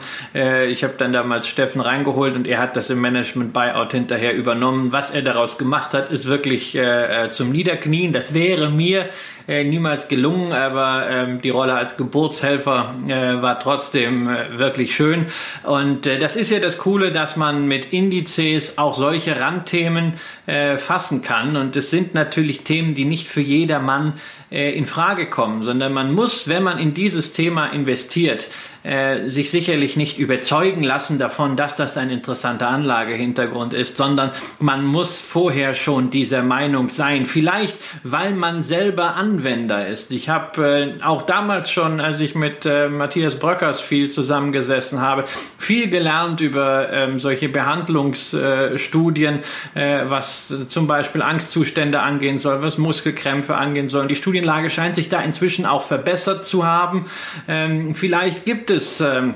Ich habe dann damals Steffen reingeholt und er hat das im Management Buyout hinterher übernommen. Was er daraus gemacht hat, ist wirklich zum Niederknien. Das wäre mir niemals gelungen, aber ähm, die Rolle als Geburtshelfer äh, war trotzdem äh, wirklich schön. Und äh, das ist ja das Coole, dass man mit Indizes auch solche Randthemen fassen kann. Und es sind natürlich Themen, die nicht für jedermann äh, in Frage kommen, sondern man muss, wenn man in dieses Thema investiert, äh, sich sicherlich nicht überzeugen lassen davon, dass das ein interessanter Anlagehintergrund ist, sondern man muss vorher schon dieser Meinung sein. Vielleicht, weil man selber Anwender ist. Ich habe äh, auch damals schon, als ich mit äh, Matthias Bröckers viel zusammengesessen habe, viel gelernt über ähm, solche Behandlungsstudien, äh, was zum Beispiel Angstzustände angehen soll, was Muskelkrämpfe angehen soll. Die Studienlage scheint sich da inzwischen auch verbessert zu haben. Ähm, vielleicht gibt es ähm,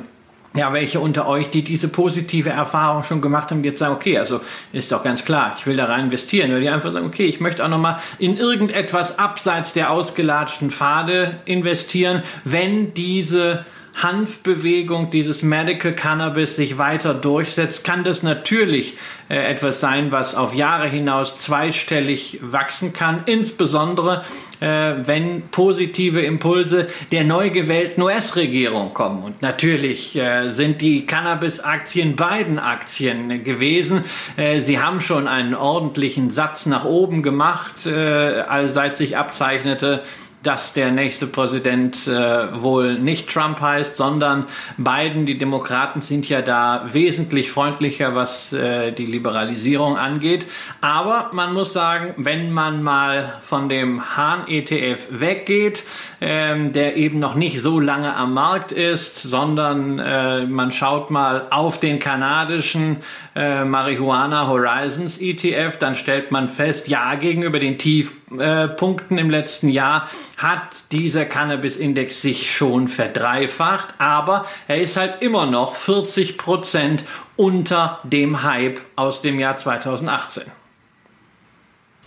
ja, welche unter euch, die diese positive Erfahrung schon gemacht haben, die jetzt sagen, okay, also ist doch ganz klar, ich will da rein investieren. Oder die einfach sagen, okay, ich möchte auch nochmal in irgendetwas abseits der ausgelatschten Pfade investieren, wenn diese Hanfbewegung, dieses Medical Cannabis sich weiter durchsetzt, kann das natürlich äh, etwas sein, was auf Jahre hinaus zweistellig wachsen kann, insbesondere äh, wenn positive Impulse der neu gewählten US-Regierung kommen. Und natürlich äh, sind die Cannabis-Aktien beiden Aktien gewesen. Äh, sie haben schon einen ordentlichen Satz nach oben gemacht, äh, seit sich abzeichnete, dass der nächste Präsident äh, wohl nicht Trump heißt, sondern Biden. Die Demokraten sind ja da wesentlich freundlicher, was äh, die Liberalisierung angeht. Aber man muss sagen, wenn man mal von dem Hahn-ETF weggeht, ähm, der eben noch nicht so lange am Markt ist, sondern äh, man schaut mal auf den kanadischen äh, Marihuana Horizons ETF, dann stellt man fest, ja, gegenüber den Tiefpunkten äh, im letzten Jahr hat dieser Cannabis-Index sich schon verdreifacht, aber er ist halt immer noch 40 Prozent unter dem Hype aus dem Jahr 2018.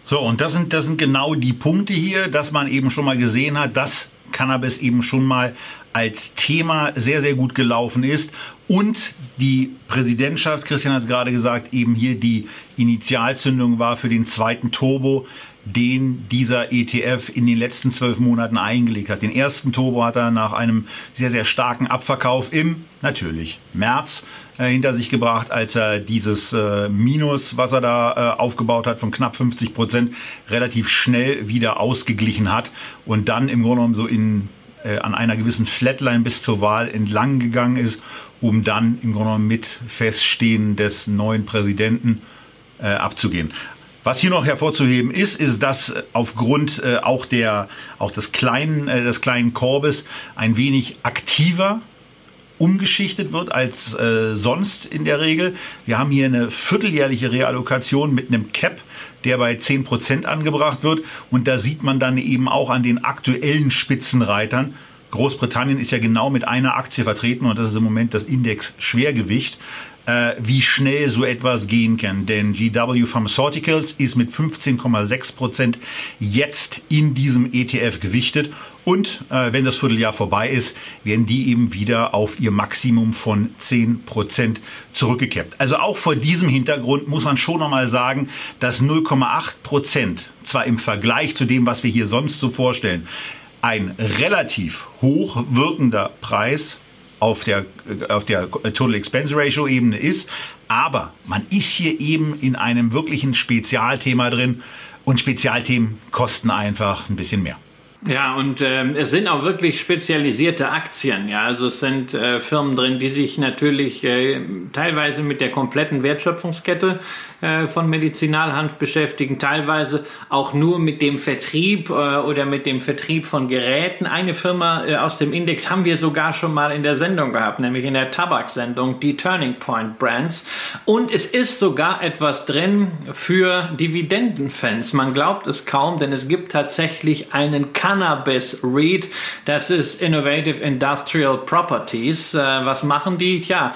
So, und das sind, das sind genau die Punkte hier, dass man eben schon mal gesehen hat, dass Cannabis eben schon mal als Thema sehr, sehr gut gelaufen ist und die Präsidentschaft, Christian hat es gerade gesagt, eben hier die Initialzündung war für den zweiten Turbo, den dieser ETF in den letzten zwölf Monaten eingelegt hat. Den ersten Turbo hat er nach einem sehr, sehr starken Abverkauf im, natürlich, März äh, hinter sich gebracht, als er dieses äh, Minus, was er da äh, aufgebaut hat, von knapp 50 Prozent, relativ schnell wieder ausgeglichen hat und dann im Grunde genommen so in, äh, an einer gewissen Flatline bis zur Wahl entlang gegangen ist, um dann im Grunde genommen mit Feststehen des neuen Präsidenten äh, abzugehen. Was hier noch hervorzuheben ist, ist, dass aufgrund äh, auch der auch des kleinen äh, des kleinen Korbes ein wenig aktiver umgeschichtet wird als äh, sonst in der Regel. Wir haben hier eine vierteljährliche Reallokation mit einem Cap, der bei 10% angebracht wird. Und da sieht man dann eben auch an den aktuellen Spitzenreitern, Großbritannien ist ja genau mit einer Aktie vertreten und das ist im Moment das Index Schwergewicht äh, wie schnell so etwas gehen kann. Denn GW Pharmaceuticals ist mit 15,6 Prozent jetzt in diesem ETF gewichtet. Und äh, wenn das Vierteljahr vorbei ist, werden die eben wieder auf ihr Maximum von 10 Prozent zurückgekehrt. Also auch vor diesem Hintergrund muss man schon nochmal sagen, dass 0,8 Prozent, zwar im Vergleich zu dem, was wir hier sonst so vorstellen, ein relativ hoch wirkender Preis auf der, auf der Total Expense Ratio Ebene ist. Aber man ist hier eben in einem wirklichen Spezialthema drin und Spezialthemen kosten einfach ein bisschen mehr. Ja, und äh, es sind auch wirklich spezialisierte Aktien. Ja, also es sind äh, Firmen drin, die sich natürlich äh, teilweise mit der kompletten Wertschöpfungskette äh, von Medizinalhanf beschäftigen, teilweise auch nur mit dem Vertrieb äh, oder mit dem Vertrieb von Geräten. Eine Firma äh, aus dem Index haben wir sogar schon mal in der Sendung gehabt, nämlich in der Tabaksendung, die Turning Point Brands. Und es ist sogar etwas drin für Dividendenfans. Man glaubt es kaum, denn es gibt tatsächlich einen Cannabis REIT. Das ist Innovative Industrial Properties. was machen die? Tja,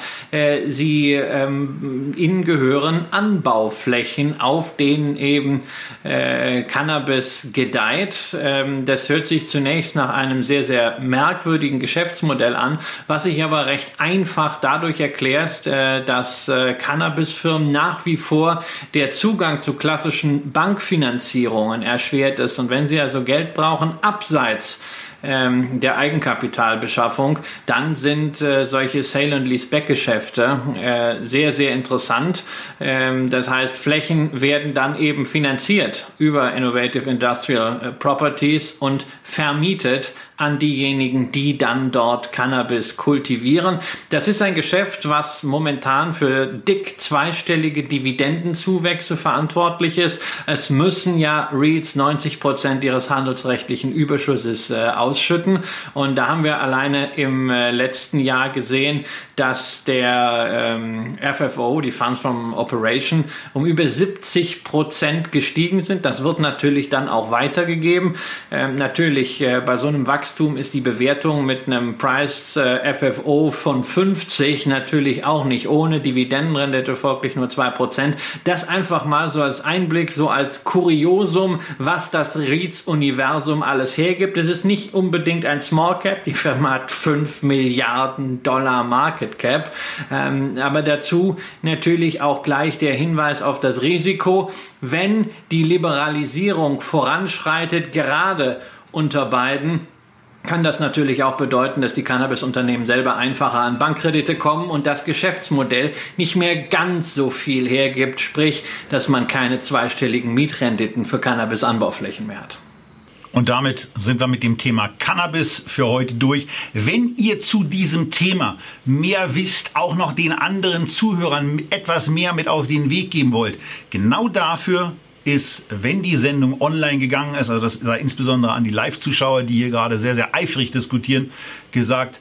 sie ähm, ihnen gehören Anbau Anbauflächen, auf denen eben äh, Cannabis gedeiht. Ähm, das hört sich zunächst nach einem sehr, sehr merkwürdigen Geschäftsmodell an, was sich aber recht einfach dadurch erklärt, äh, dass äh, Cannabisfirmen nach wie vor der Zugang zu klassischen Bankfinanzierungen erschwert ist. Und wenn sie also Geld brauchen, abseits ähm, der Eigenkapitalbeschaffung, dann sind äh, solche Sale- and Leaseback-Geschäfte äh, sehr, sehr interessant. Ähm, das heißt, Flächen werden dann eben finanziert über Innovative Industrial äh, Properties und vermietet an diejenigen, die dann dort Cannabis kultivieren. Das ist ein Geschäft, was momentan für dick zweistellige Dividendenzuwächse verantwortlich ist. Es müssen ja REITs 90 Prozent ihres handelsrechtlichen Überschusses äh, ausschütten. Und da haben wir alleine im äh, letzten Jahr gesehen, dass der ähm, FFO, die Funds from Operation, um über 70 Prozent gestiegen sind. Das wird natürlich dann auch weitergegeben. Ähm, natürlich äh, bei so einem Wachstum Wachstum ist die Bewertung mit einem Price äh, FFO von 50 natürlich auch nicht ohne Dividendenrendite folglich nur 2%. Das einfach mal so als Einblick, so als Kuriosum, was das REITs-Universum alles hergibt. Es ist nicht unbedingt ein Small Cap, die Firma hat 5 Milliarden Dollar Market Cap, ähm, aber dazu natürlich auch gleich der Hinweis auf das Risiko, wenn die Liberalisierung voranschreitet, gerade unter beiden kann das natürlich auch bedeuten, dass die Cannabis-Unternehmen selber einfacher an Bankkredite kommen und das Geschäftsmodell nicht mehr ganz so viel hergibt, sprich, dass man keine zweistelligen Mietrenditen für Cannabis-Anbauflächen mehr hat. Und damit sind wir mit dem Thema Cannabis für heute durch. Wenn ihr zu diesem Thema mehr wisst, auch noch den anderen Zuhörern etwas mehr mit auf den Weg geben wollt, genau dafür ist, wenn die Sendung online gegangen ist, also das sei insbesondere an die Live-Zuschauer, die hier gerade sehr, sehr eifrig diskutieren, gesagt,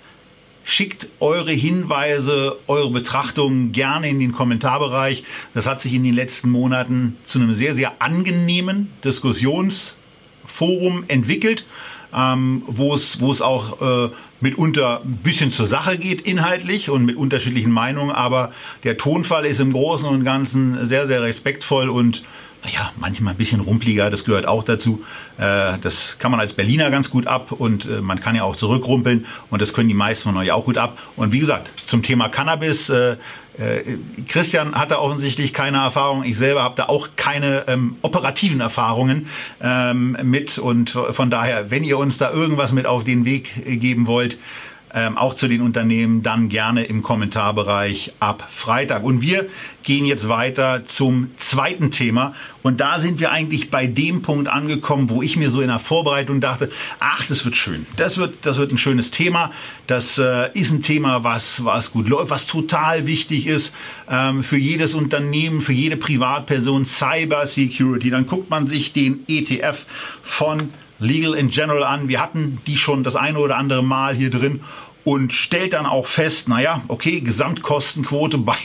schickt eure Hinweise, eure Betrachtungen gerne in den Kommentarbereich. Das hat sich in den letzten Monaten zu einem sehr, sehr angenehmen Diskussionsforum entwickelt, ähm, wo es, wo es auch äh, mitunter ein bisschen zur Sache geht inhaltlich und mit unterschiedlichen Meinungen, aber der Tonfall ist im Großen und Ganzen sehr, sehr respektvoll und naja, manchmal ein bisschen rumpliger, das gehört auch dazu. Äh, das kann man als Berliner ganz gut ab und äh, man kann ja auch zurückrumpeln und das können die meisten von euch auch gut ab. Und wie gesagt, zum Thema Cannabis, äh, Christian hatte offensichtlich keine Erfahrung. Ich selber habe da auch keine ähm, operativen Erfahrungen ähm, mit. Und von daher, wenn ihr uns da irgendwas mit auf den Weg geben wollt, ähm, auch zu den Unternehmen, dann gerne im Kommentarbereich ab Freitag. Und wir gehen jetzt weiter zum zweiten Thema. Und da sind wir eigentlich bei dem Punkt angekommen, wo ich mir so in der Vorbereitung dachte, ach, das wird schön. Das wird, das wird ein schönes Thema. Das äh, ist ein Thema, was, was gut läuft, was total wichtig ist ähm, für jedes Unternehmen, für jede Privatperson, Cyber Security. Dann guckt man sich den ETF von Legal in General an. Wir hatten die schon das eine oder andere Mal hier drin und stellt dann auch fest, naja, okay, Gesamtkostenquote bei,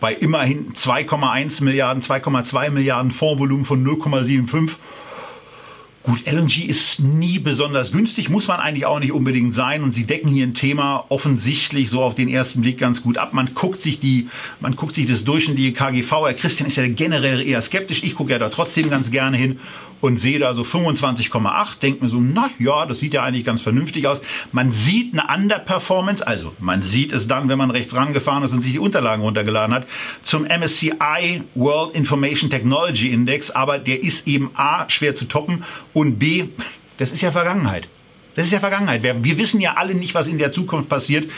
bei immerhin 2,1 Milliarden, 2,2 Milliarden Fondsvolumen von 0,75 Gut, LNG ist nie besonders günstig, muss man eigentlich auch nicht unbedingt sein. Und sie decken hier ein Thema offensichtlich so auf den ersten Blick ganz gut ab. Man guckt sich die, man guckt sich das durchschnittliche KGV. Herr Christian ist ja generell eher skeptisch. Ich gucke ja da trotzdem ganz gerne hin und sehe da so 25,8, denke mir so, na ja, das sieht ja eigentlich ganz vernünftig aus. Man sieht eine Underperformance, also man sieht es dann, wenn man rechts rangefahren ist und sich die Unterlagen runtergeladen hat, zum MSCI World Information Technology Index, aber der ist eben A, schwer zu toppen und B, das ist ja Vergangenheit. Das ist ja Vergangenheit. Wir, wir wissen ja alle nicht, was in der Zukunft passiert.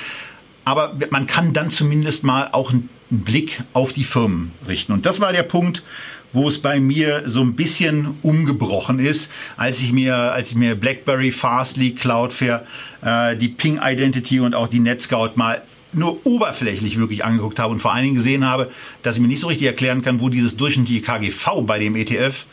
Aber man kann dann zumindest mal auch einen Blick auf die Firmen richten. Und das war der Punkt, wo es bei mir so ein bisschen umgebrochen ist, als ich mir, als ich mir BlackBerry, Fastly, Cloudflare, äh, die Ping Identity und auch die NetScout mal nur oberflächlich wirklich angeguckt habe und vor allen Dingen gesehen habe, dass ich mir nicht so richtig erklären kann, wo dieses durchschnittliche KGV bei dem ETF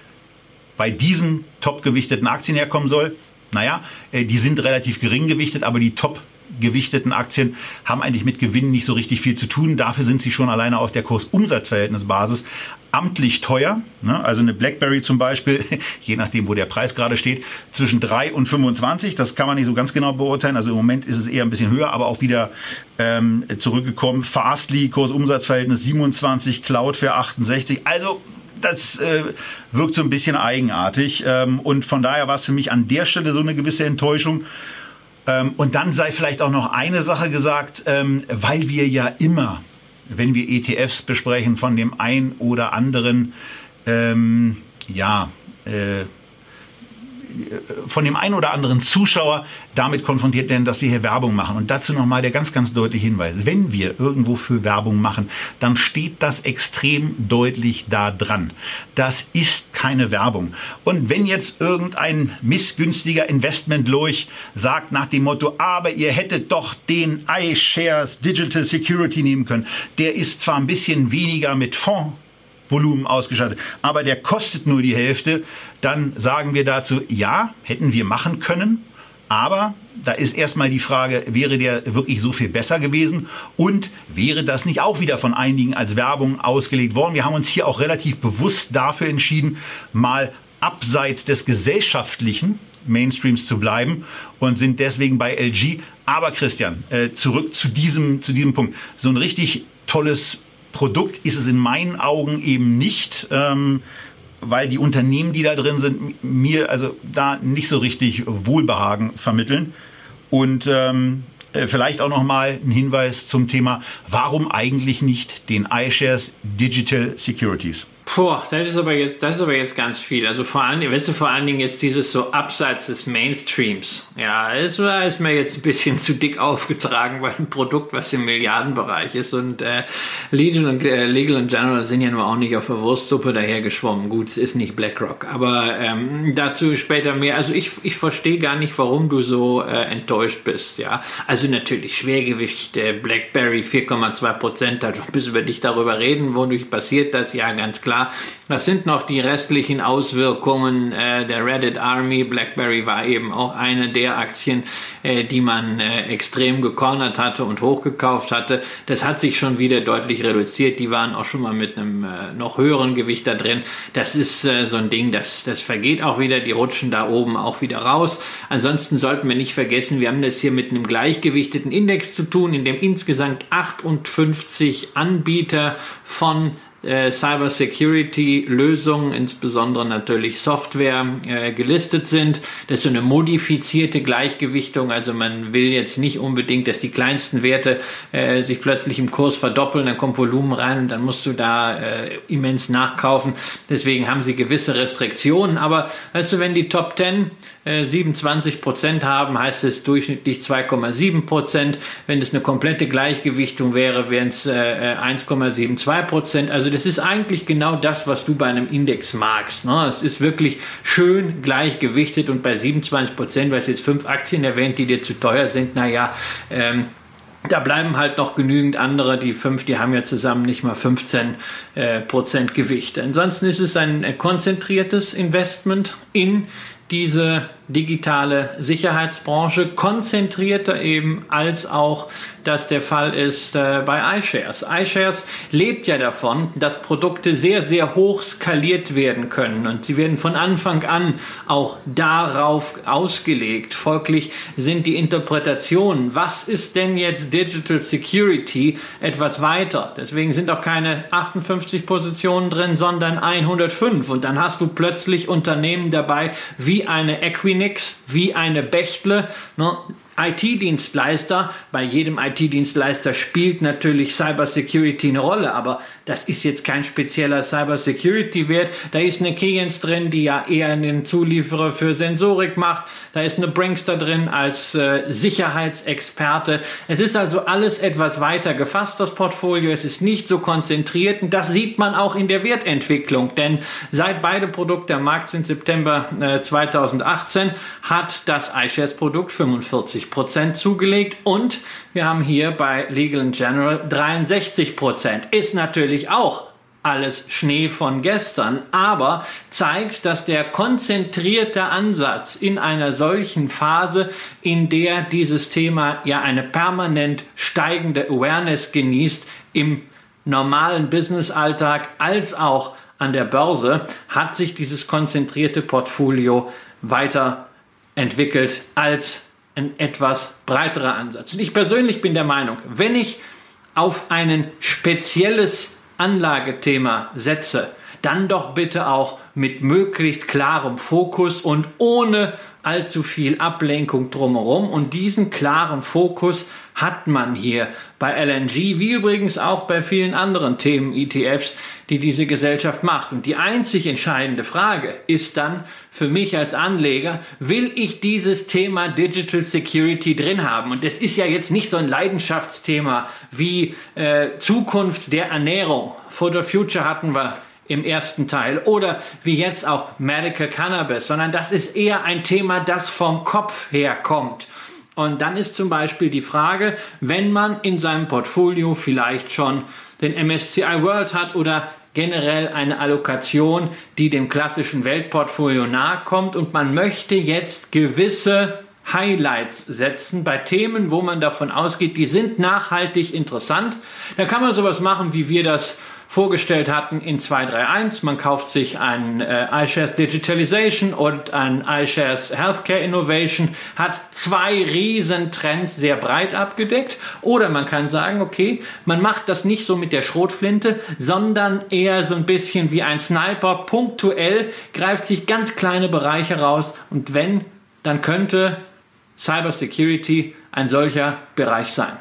bei diesen topgewichteten Aktien herkommen soll. Naja, äh, die sind relativ gering gewichtet, aber die top gewichteten Aktien haben eigentlich mit Gewinnen nicht so richtig viel zu tun. Dafür sind sie schon alleine auf der Kurs-Umsatz-Verhältnisbasis amtlich teuer. Ne? Also eine BlackBerry zum Beispiel, je nachdem, wo der Preis gerade steht, zwischen 3 und 25. Das kann man nicht so ganz genau beurteilen. Also im Moment ist es eher ein bisschen höher, aber auch wieder ähm, zurückgekommen. Fastly, Kurs-Umsatz-Verhältnis 27, Cloudflare 68. Also das äh, wirkt so ein bisschen eigenartig. Ähm, und von daher war es für mich an der Stelle so eine gewisse Enttäuschung. Ähm, und dann sei vielleicht auch noch eine Sache gesagt, ähm, weil wir ja immer wenn wir ETFs besprechen, von dem ein oder anderen, ähm, ja, äh, von dem einen oder anderen Zuschauer damit konfrontiert werden, dass wir hier Werbung machen. Und dazu nochmal der ganz, ganz deutliche Hinweis. Wenn wir irgendwo für Werbung machen, dann steht das extrem deutlich da dran. Das ist keine Werbung. Und wenn jetzt irgendein missgünstiger Investmentlurch sagt nach dem Motto, aber ihr hättet doch den iShares Digital Security nehmen können, der ist zwar ein bisschen weniger mit Fonds Volumen ausgestattet, aber der kostet nur die Hälfte, dann sagen wir dazu, ja, hätten wir machen können, aber da ist erstmal die Frage, wäre der wirklich so viel besser gewesen und wäre das nicht auch wieder von einigen als Werbung ausgelegt worden? Wir haben uns hier auch relativ bewusst dafür entschieden, mal abseits des gesellschaftlichen Mainstreams zu bleiben und sind deswegen bei LG. Aber Christian, äh, zurück zu diesem, zu diesem Punkt. So ein richtig tolles Produkt ist es in meinen Augen eben nicht, ähm, weil die Unternehmen, die da drin sind, mir also da nicht so richtig Wohlbehagen vermitteln. Und ähm, äh, vielleicht auch noch mal ein Hinweis zum Thema, warum eigentlich nicht den iShares Digital Securities? Puh, das ist aber jetzt, das ist aber jetzt ganz viel. Also vor Dingen, weißt du, vor allen Dingen jetzt dieses so abseits des Mainstreams. Ja, das ist mir jetzt ein bisschen zu dick aufgetragen, weil ein Produkt, was im Milliardenbereich ist und äh, Legal, und, äh, Legal and General sind ja nur auch nicht auf der Wurstsuppe dahergeschwommen. Gut, es ist nicht BlackRock, aber ähm, dazu später mehr. Also ich, ich verstehe gar nicht, warum du so äh, enttäuscht bist. Ja, also natürlich Schwergewicht, äh, BlackBerry 4,2 Prozent. Da bis über dich darüber reden, wodurch passiert das? Ja, ganz klar klar. Das sind noch die restlichen Auswirkungen äh, der Reddit Army. BlackBerry war eben auch eine der Aktien, äh, die man äh, extrem gecornert hatte und hochgekauft hatte. Das hat sich schon wieder deutlich reduziert. Die waren auch schon mal mit einem äh, noch höheren Gewicht da drin. Das ist äh, so ein Ding, das, das vergeht auch wieder. Die rutschen da oben auch wieder raus. Ansonsten sollten wir nicht vergessen, wir haben das hier mit einem gleichgewichteten Index zu tun, in dem insgesamt 58 Anbieter von äh, Cybersecurity-Lösungen, insbesondere natürlich Software, äh, gelistet sind. Das ist so eine modifizierte Gleichgewichtung. Also man will jetzt nicht unbedingt, dass die kleinsten Werte äh, sich plötzlich im Kurs verdoppeln, dann kommt Volumen rein und dann musst du da immens nachkaufen. Deswegen haben sie gewisse Restriktionen. Aber weißt du, wenn die Top 10 27 äh, Prozent haben, heißt es durchschnittlich 2,7 Prozent. Wenn es eine komplette Gleichgewichtung wäre, wären es 1,72 Prozent. Also das ist eigentlich genau das, was du bei einem Index magst. Ne? Es ist wirklich schön gleichgewichtet und bei 27 Prozent, weil es jetzt fünf Aktien erwähnt, die dir zu teuer sind, naja, ähm, da bleiben halt noch genügend andere, die fünf, die haben ja zusammen nicht mal 15 äh, Prozent Gewicht. Ansonsten ist es ein konzentriertes Investment in diese digitale Sicherheitsbranche, konzentrierter eben als auch das der Fall ist äh, bei iShares. iShares lebt ja davon, dass Produkte sehr, sehr hoch skaliert werden können und sie werden von Anfang an auch darauf ausgelegt. Folglich sind die Interpretationen, was ist denn jetzt Digital Security, etwas weiter. Deswegen sind auch keine 58 Positionen drin, sondern 105 und dann hast du plötzlich Unternehmen dabei wie eine Equinix, Phoenix wie eine Bechtle. Ne? IT-Dienstleister, bei jedem IT-Dienstleister spielt natürlich Cybersecurity eine Rolle, aber das ist jetzt kein spezieller Cybersecurity-Wert. Da ist eine Keyence drin, die ja eher einen Zulieferer für Sensorik macht. Da ist eine Brinkster drin als äh, Sicherheitsexperte. Es ist also alles etwas weiter gefasst, das Portfolio. Es ist nicht so konzentriert und das sieht man auch in der Wertentwicklung, denn seit beide Produkte am Markt sind September äh, 2018 hat das iShares-Produkt 45 Prozent zugelegt und wir haben hier bei Legal General 63 Prozent. Ist natürlich auch alles Schnee von gestern, aber zeigt, dass der konzentrierte Ansatz in einer solchen Phase, in der dieses Thema ja eine permanent steigende Awareness genießt, im normalen Businessalltag als auch an der Börse, hat sich dieses konzentrierte Portfolio weiterentwickelt als ein etwas breiterer Ansatz. Und ich persönlich bin der Meinung, wenn ich auf ein spezielles Anlagethema setze, dann doch bitte auch mit möglichst klarem Fokus und ohne allzu viel Ablenkung drumherum. Und diesen klaren Fokus hat man hier bei LNG, wie übrigens auch bei vielen anderen Themen ETFs, die diese Gesellschaft macht. Und die einzig entscheidende Frage ist dann für mich als Anleger, will ich dieses Thema Digital Security drin haben? Und das ist ja jetzt nicht so ein Leidenschaftsthema wie äh, Zukunft der Ernährung. For the Future hatten wir im ersten Teil oder wie jetzt auch Medical Cannabis, sondern das ist eher ein Thema, das vom Kopf her kommt. Und dann ist zum Beispiel die Frage, wenn man in seinem Portfolio vielleicht schon den MSCI World hat oder generell eine Allokation, die dem klassischen Weltportfolio nahe kommt und man möchte jetzt gewisse Highlights setzen bei Themen, wo man davon ausgeht, die sind nachhaltig interessant. Da kann man sowas machen, wie wir das vorgestellt hatten in 231. Man kauft sich ein äh, iShares Digitalization und ein iShares Healthcare Innovation, hat zwei Riesentrends sehr breit abgedeckt. Oder man kann sagen, okay, man macht das nicht so mit der Schrotflinte, sondern eher so ein bisschen wie ein Sniper, punktuell, greift sich ganz kleine Bereiche raus und wenn, dann könnte Cybersecurity ein solcher Bereich sein.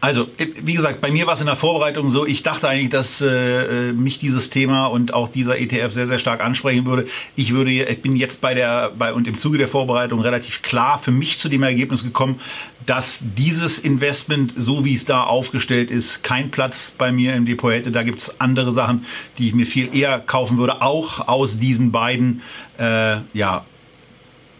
Also, wie gesagt, bei mir war es in der Vorbereitung so, ich dachte eigentlich, dass äh, mich dieses Thema und auch dieser ETF sehr, sehr stark ansprechen würde. Ich würde, ich bin jetzt bei der, bei und im Zuge der Vorbereitung relativ klar für mich zu dem Ergebnis gekommen, dass dieses Investment, so wie es da aufgestellt ist, keinen Platz bei mir im Depot hätte. Da gibt es andere Sachen, die ich mir viel eher kaufen würde, auch aus diesen beiden äh, ja,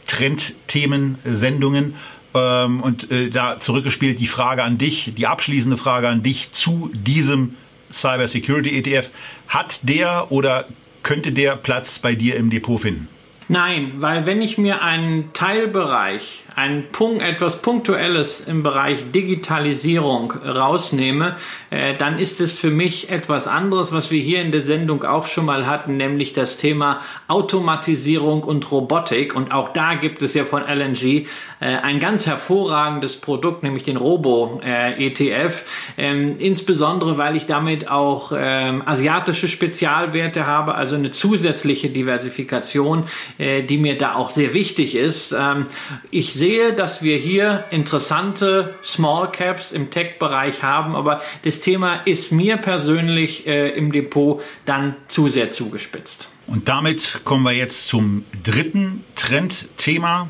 Trendthemen-Sendungen. Ähm, und äh, da zurückgespielt die Frage an dich, die abschließende Frage an dich zu diesem Cyber Security ETF. Hat der oder könnte der Platz bei dir im Depot finden? Nein, weil wenn ich mir einen Teilbereich ein Punkt, etwas Punktuelles im Bereich Digitalisierung rausnehme, äh, dann ist es für mich etwas anderes, was wir hier in der Sendung auch schon mal hatten, nämlich das Thema Automatisierung und Robotik. Und auch da gibt es ja von LNG äh, ein ganz hervorragendes Produkt, nämlich den Robo-ETF. Äh, ähm, insbesondere, weil ich damit auch ähm, asiatische Spezialwerte habe, also eine zusätzliche Diversifikation, äh, die mir da auch sehr wichtig ist. Ähm, ich sehe, dass wir hier interessante Small Caps im Tech-Bereich haben, aber das Thema ist mir persönlich äh, im Depot dann zu sehr zugespitzt. Und damit kommen wir jetzt zum dritten Trendthema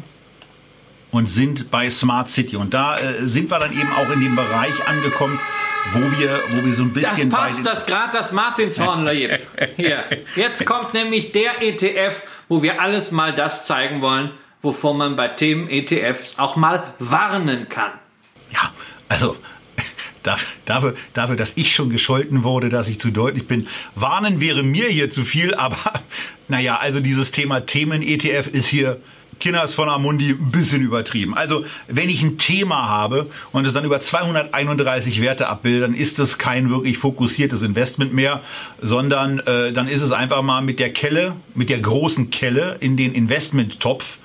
und sind bei Smart City. Und da äh, sind wir dann eben auch in dem Bereich angekommen, wo wir, wo wir so ein bisschen. Das passt, dass gerade das Martinshorn lief. Hier. Jetzt kommt nämlich der ETF, wo wir alles mal das zeigen wollen, wovor man bei Themen ETFs auch mal warnen kann. Ja, also dafür, dafür, dass ich schon gescholten wurde, dass ich zu deutlich bin. Warnen wäre mir hier zu viel, aber naja, also dieses Thema Themen-ETF ist hier Kinders von Amundi ein bisschen übertrieben. Also, wenn ich ein Thema habe und es dann über 231 Werte abbilde, dann ist das kein wirklich fokussiertes Investment mehr, sondern äh, dann ist es einfach mal mit der Kelle, mit der großen Kelle in den Investmenttopf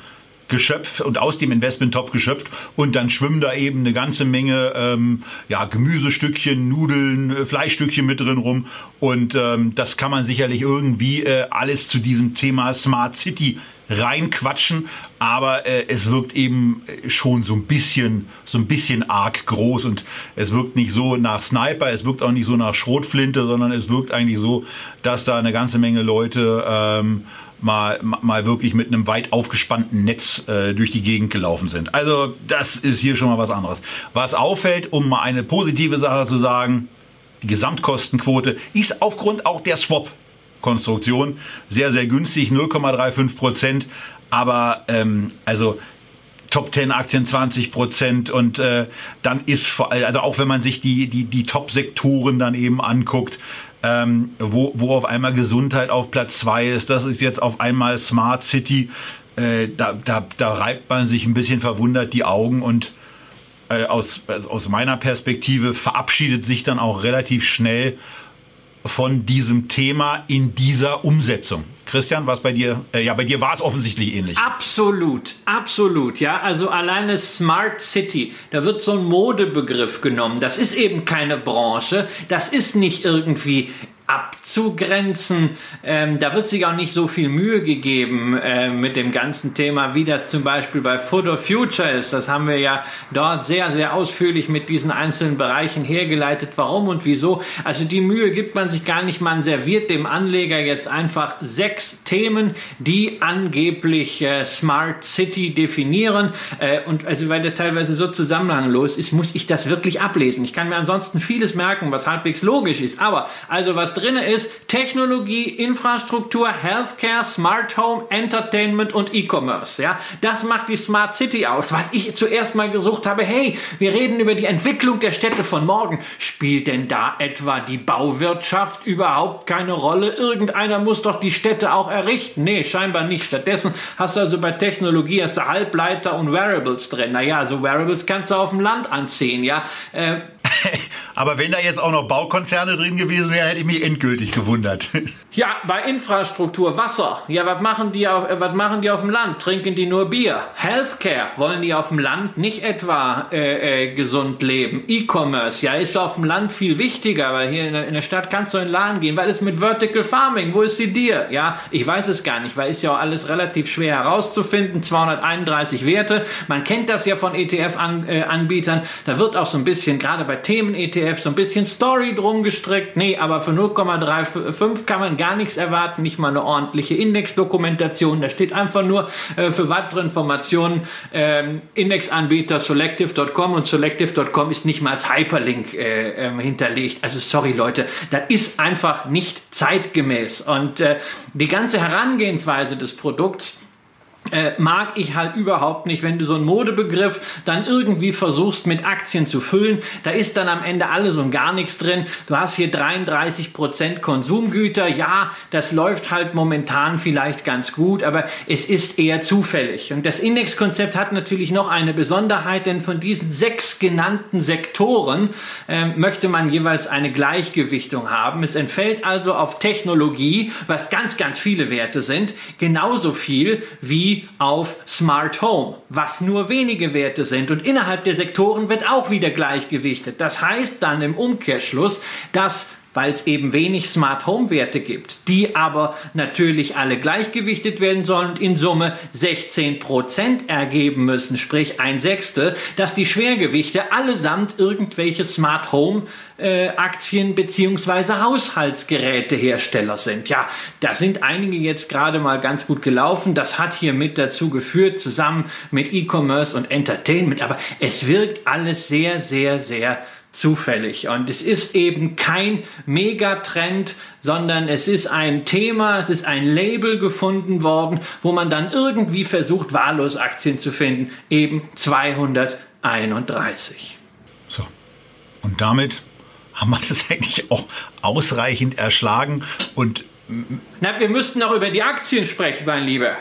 geschöpft und aus dem Investmenttopf geschöpft. Und dann schwimmen da eben eine ganze Menge ähm, ja, Gemüsestückchen, Nudeln, äh, Fleischstückchen mit drin rum. Und ähm, das kann man sicherlich irgendwie äh, alles zu diesem Thema Smart City reinquatschen, aber äh, es wirkt eben schon so ein bisschen, so ein bisschen arg groß. Und es wirkt nicht so nach Sniper, es wirkt auch nicht so nach Schrotflinte, sondern es wirkt eigentlich so, dass da eine ganze Menge Leute ähm, mal, mal wirklich mit einem weit aufgespannten Netz äh, durch die Gegend gelaufen sind. Also das ist hier schon mal was anderes. Was auffällt, um mal eine positive Sache zu sagen, die Gesamtkostenquote ist aufgrund auch der Swap Konstruktion. Sehr, sehr günstig, 0,35 Prozent. Aber ähm, also Top 10 Aktien 20 Prozent und äh, dann ist vor allem, also auch wenn man sich die, die, die Top-Sektoren dann eben anguckt, ähm, wo, wo auf einmal Gesundheit auf Platz 2 ist, das ist jetzt auf einmal Smart City, äh, da, da, da reibt man sich ein bisschen verwundert die Augen und äh, aus, aus meiner Perspektive verabschiedet sich dann auch relativ schnell von diesem Thema in dieser Umsetzung. Christian, was bei dir? Äh, ja, bei dir war es offensichtlich ähnlich. Absolut, absolut. Ja, also alleine Smart City, da wird so ein Modebegriff genommen. Das ist eben keine Branche. Das ist nicht irgendwie abzugrenzen. Ähm, da wird sich auch nicht so viel Mühe gegeben äh, mit dem ganzen Thema, wie das zum Beispiel bei Food of Future ist. Das haben wir ja dort sehr, sehr ausführlich mit diesen einzelnen Bereichen hergeleitet, warum und wieso. Also die Mühe gibt man sich gar nicht. Man serviert dem Anleger jetzt einfach sechs Themen, die angeblich äh, Smart City definieren. Äh, und also weil der teilweise so zusammenhanglos ist, muss ich das wirklich ablesen. Ich kann mir ansonsten vieles merken, was halbwegs logisch ist. Aber also was drin ist Technologie, Infrastruktur, Healthcare, Smart Home, Entertainment und E-Commerce. Ja, das macht die Smart City aus. Was ich zuerst mal gesucht habe, hey, wir reden über die Entwicklung der Städte von morgen. Spielt denn da etwa die Bauwirtschaft überhaupt keine Rolle? Irgendeiner muss doch die Städte auch errichten. Nee, scheinbar nicht. Stattdessen hast du also bei Technologie hast du Halbleiter und Wearables drin. Naja, so Wearables kannst du auf dem Land anziehen, ja. Äh, Aber wenn da jetzt auch noch Baukonzerne drin gewesen wären, hätte ich mich endgültig gewundert. Ja, bei Infrastruktur, Wasser. Ja, was machen die auf, was machen die auf dem Land? Trinken die nur Bier? Healthcare, wollen die auf dem Land nicht etwa äh, äh, gesund leben? E-Commerce, ja, ist auf dem Land viel wichtiger, weil hier in der, in der Stadt kannst du in den Laden gehen. Was ist mit Vertical Farming? Wo ist die Dir? Ja, ich weiß es gar nicht, weil ist ja auch alles relativ schwer herauszufinden. 231 Werte. Man kennt das ja von ETF-Anbietern. Äh, da wird auch so ein bisschen, gerade bei Themen-ETF, so ein bisschen Story drum gestrickt. Nee, aber für 0,35 kann man gar nichts erwarten, nicht mal eine ordentliche Indexdokumentation. Da steht einfach nur äh, für weitere Informationen ähm, Indexanbieter selective.com und selective.com ist nicht mal als Hyperlink äh, äh, hinterlegt. Also sorry Leute, das ist einfach nicht zeitgemäß. Und äh, die ganze Herangehensweise des Produkts äh, mag ich halt überhaupt nicht, wenn du so einen Modebegriff dann irgendwie versuchst mit Aktien zu füllen. Da ist dann am Ende alles und gar nichts drin. Du hast hier 33 Prozent Konsumgüter. Ja, das läuft halt momentan vielleicht ganz gut, aber es ist eher zufällig. Und das Indexkonzept hat natürlich noch eine Besonderheit, denn von diesen sechs genannten Sektoren äh, möchte man jeweils eine Gleichgewichtung haben. Es entfällt also auf Technologie, was ganz, ganz viele Werte sind, genauso viel wie auf Smart Home, was nur wenige Werte sind. Und innerhalb der Sektoren wird auch wieder gleichgewichtet. Das heißt dann im Umkehrschluss, dass weil es eben wenig Smart Home Werte gibt, die aber natürlich alle gleichgewichtet werden sollen und in Summe 16 Prozent ergeben müssen, sprich ein Sechstel, dass die Schwergewichte allesamt irgendwelche Smart Home äh, Aktien beziehungsweise Haushaltsgerätehersteller sind. Ja, da sind einige jetzt gerade mal ganz gut gelaufen. Das hat hier mit dazu geführt, zusammen mit E-Commerce und Entertainment. Aber es wirkt alles sehr, sehr, sehr zufällig. Und es ist eben kein Megatrend, sondern es ist ein Thema, es ist ein Label gefunden worden, wo man dann irgendwie versucht, wahllos Aktien zu finden. Eben 231. So. Und damit haben wir das eigentlich auch ausreichend erschlagen und Na, wir müssten noch über die Aktien sprechen, mein Lieber.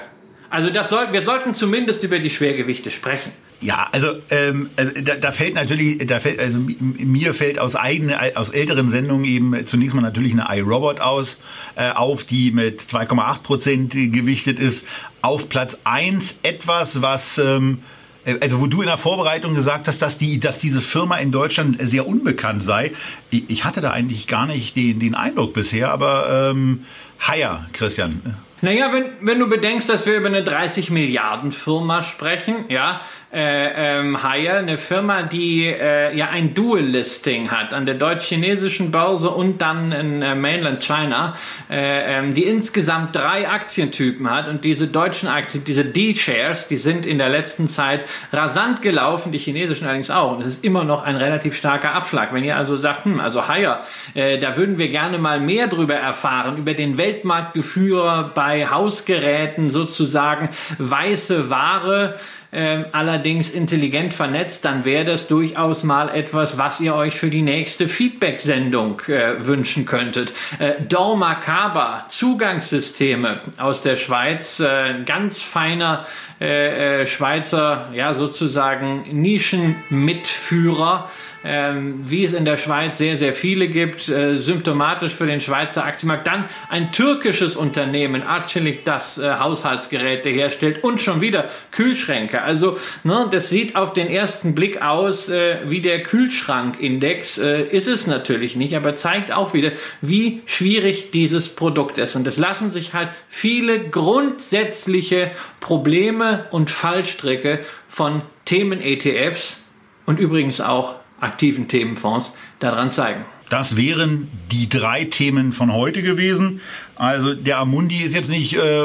Also das soll, wir sollten zumindest über die Schwergewichte sprechen. Ja, also, ähm, also da, da fällt natürlich, da fällt, also mir fällt aus eigenen, aus älteren Sendungen eben zunächst mal natürlich eine iRobot aus, äh, auf, die mit 2,8 Prozent gewichtet ist. Auf Platz eins etwas, was ähm, äh, also wo du in der Vorbereitung gesagt hast, dass die, dass diese Firma in Deutschland sehr unbekannt sei. Ich hatte da eigentlich gar nicht den, den Eindruck bisher, aber ähm, Haier, Christian. Naja, wenn, wenn du bedenkst, dass wir über eine 30 Milliarden Firma sprechen, ja, äh, ähm, Haier, eine Firma, die äh, ja ein Dual-Listing hat an der deutsch-chinesischen Börse und dann in äh, Mainland China, äh, ähm, die insgesamt drei Aktientypen hat und diese deutschen Aktien, diese D-Shares, die sind in der letzten Zeit rasant gelaufen, die chinesischen allerdings auch und es ist immer noch ein relativ starker Abschlag. Wenn ihr also sagt, hm, also Haier, äh, da würden wir gerne mal mehr drüber erfahren, über den Weltmarktgeführer bei Hausgeräten sozusagen, weiße Ware, äh, allerdings intelligent vernetzt, dann wäre das durchaus mal etwas, was ihr euch für die nächste Feedback-Sendung äh, wünschen könntet. Äh, Dormakaba, Zugangssysteme aus der Schweiz, äh, ganz feiner äh, äh, Schweizer, ja sozusagen Nischenmitführer ähm, wie es in der Schweiz sehr, sehr viele gibt, äh, symptomatisch für den Schweizer Aktienmarkt. Dann ein türkisches Unternehmen, Arçelik, das äh, Haushaltsgeräte herstellt und schon wieder Kühlschränke. Also ne, das sieht auf den ersten Blick aus äh, wie der Kühlschrankindex. Äh, ist es natürlich nicht, aber zeigt auch wieder, wie schwierig dieses Produkt ist. Und es lassen sich halt viele grundsätzliche Probleme und Fallstricke von Themen-ETFs und übrigens auch aktiven Themenfonds daran zeigen. Das wären die drei Themen von heute gewesen. Also der Amundi ist jetzt nicht äh,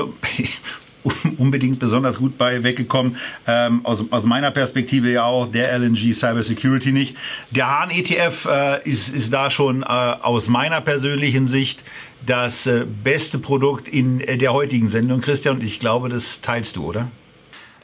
unbedingt besonders gut bei weggekommen. Ähm, aus, aus meiner Perspektive ja auch der LNG Cybersecurity nicht. Der Hahn ETF äh, ist, ist da schon äh, aus meiner persönlichen Sicht das äh, beste Produkt in äh, der heutigen Sendung, Christian. Und ich glaube, das teilst du, oder?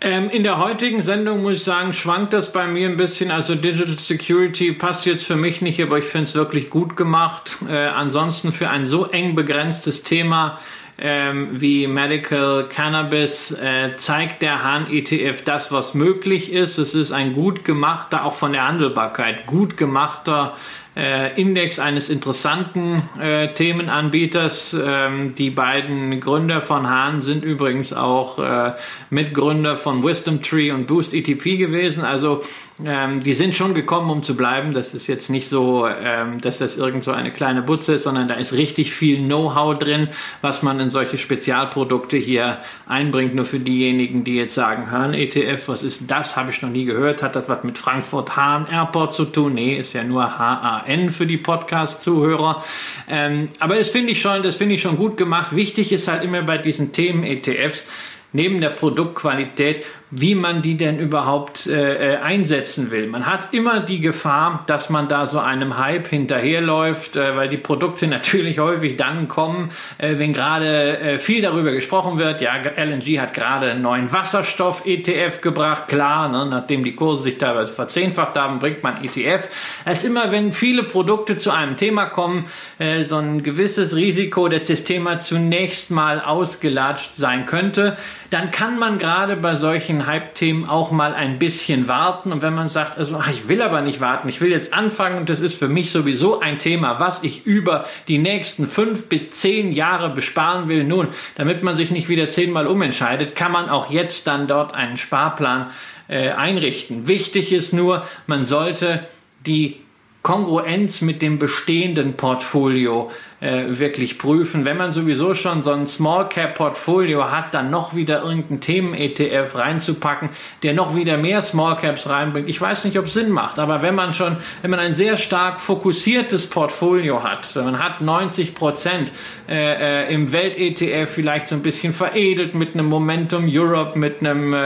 Ähm, in der heutigen Sendung muss ich sagen, schwankt das bei mir ein bisschen. Also Digital Security passt jetzt für mich nicht, aber ich finde es wirklich gut gemacht. Äh, ansonsten für ein so eng begrenztes Thema ähm, wie Medical Cannabis äh, zeigt der Hahn-ETF das, was möglich ist. Es ist ein gut gemachter, auch von der Handelbarkeit, gut gemachter äh, Index eines interessanten äh, Themenanbieters. Ähm, die beiden Gründer von Hahn sind übrigens auch äh, Mitgründer von Wisdom Tree und Boost ETP gewesen. Also ähm, die sind schon gekommen, um zu bleiben. Das ist jetzt nicht so, ähm, dass das irgend so eine kleine Butze ist, sondern da ist richtig viel Know-how drin, was man in solche Spezialprodukte hier einbringt. Nur für diejenigen, die jetzt sagen, Hahn-ETF, was ist das? Habe ich noch nie gehört. Hat das was mit Frankfurt-Hahn Airport zu tun? Nee, ist ja nur HAN für die Podcast-Zuhörer. Ähm, aber das finde ich schon, das finde ich schon gut gemacht. Wichtig ist halt immer bei diesen Themen-ETFs, neben der Produktqualität wie man die denn überhaupt äh, äh, einsetzen will. Man hat immer die Gefahr, dass man da so einem Hype hinterherläuft, äh, weil die Produkte natürlich häufig dann kommen, äh, wenn gerade äh, viel darüber gesprochen wird. Ja, LNG hat gerade einen neuen Wasserstoff-ETF gebracht, klar, ne, nachdem die Kurse sich teilweise verzehnfacht haben, bringt man ETF. Ist immer, wenn viele Produkte zu einem Thema kommen, äh, so ein gewisses Risiko, dass das Thema zunächst mal ausgelatscht sein könnte dann kann man gerade bei solchen Hype-Themen auch mal ein bisschen warten. Und wenn man sagt, also ach, ich will aber nicht warten, ich will jetzt anfangen und das ist für mich sowieso ein Thema, was ich über die nächsten fünf bis zehn Jahre besparen will. Nun, damit man sich nicht wieder zehnmal umentscheidet, kann man auch jetzt dann dort einen Sparplan äh, einrichten. Wichtig ist nur, man sollte die Kongruenz mit dem bestehenden Portfolio äh, wirklich prüfen. Wenn man sowieso schon so ein Small Cap Portfolio hat, dann noch wieder irgendeinen Themen-ETF reinzupacken, der noch wieder mehr Small Caps reinbringt. Ich weiß nicht, ob es Sinn macht, aber wenn man schon, wenn man ein sehr stark fokussiertes Portfolio hat, man hat 90 Prozent äh, äh im Welt-ETF vielleicht so ein bisschen veredelt mit einem Momentum Europe, mit einem äh,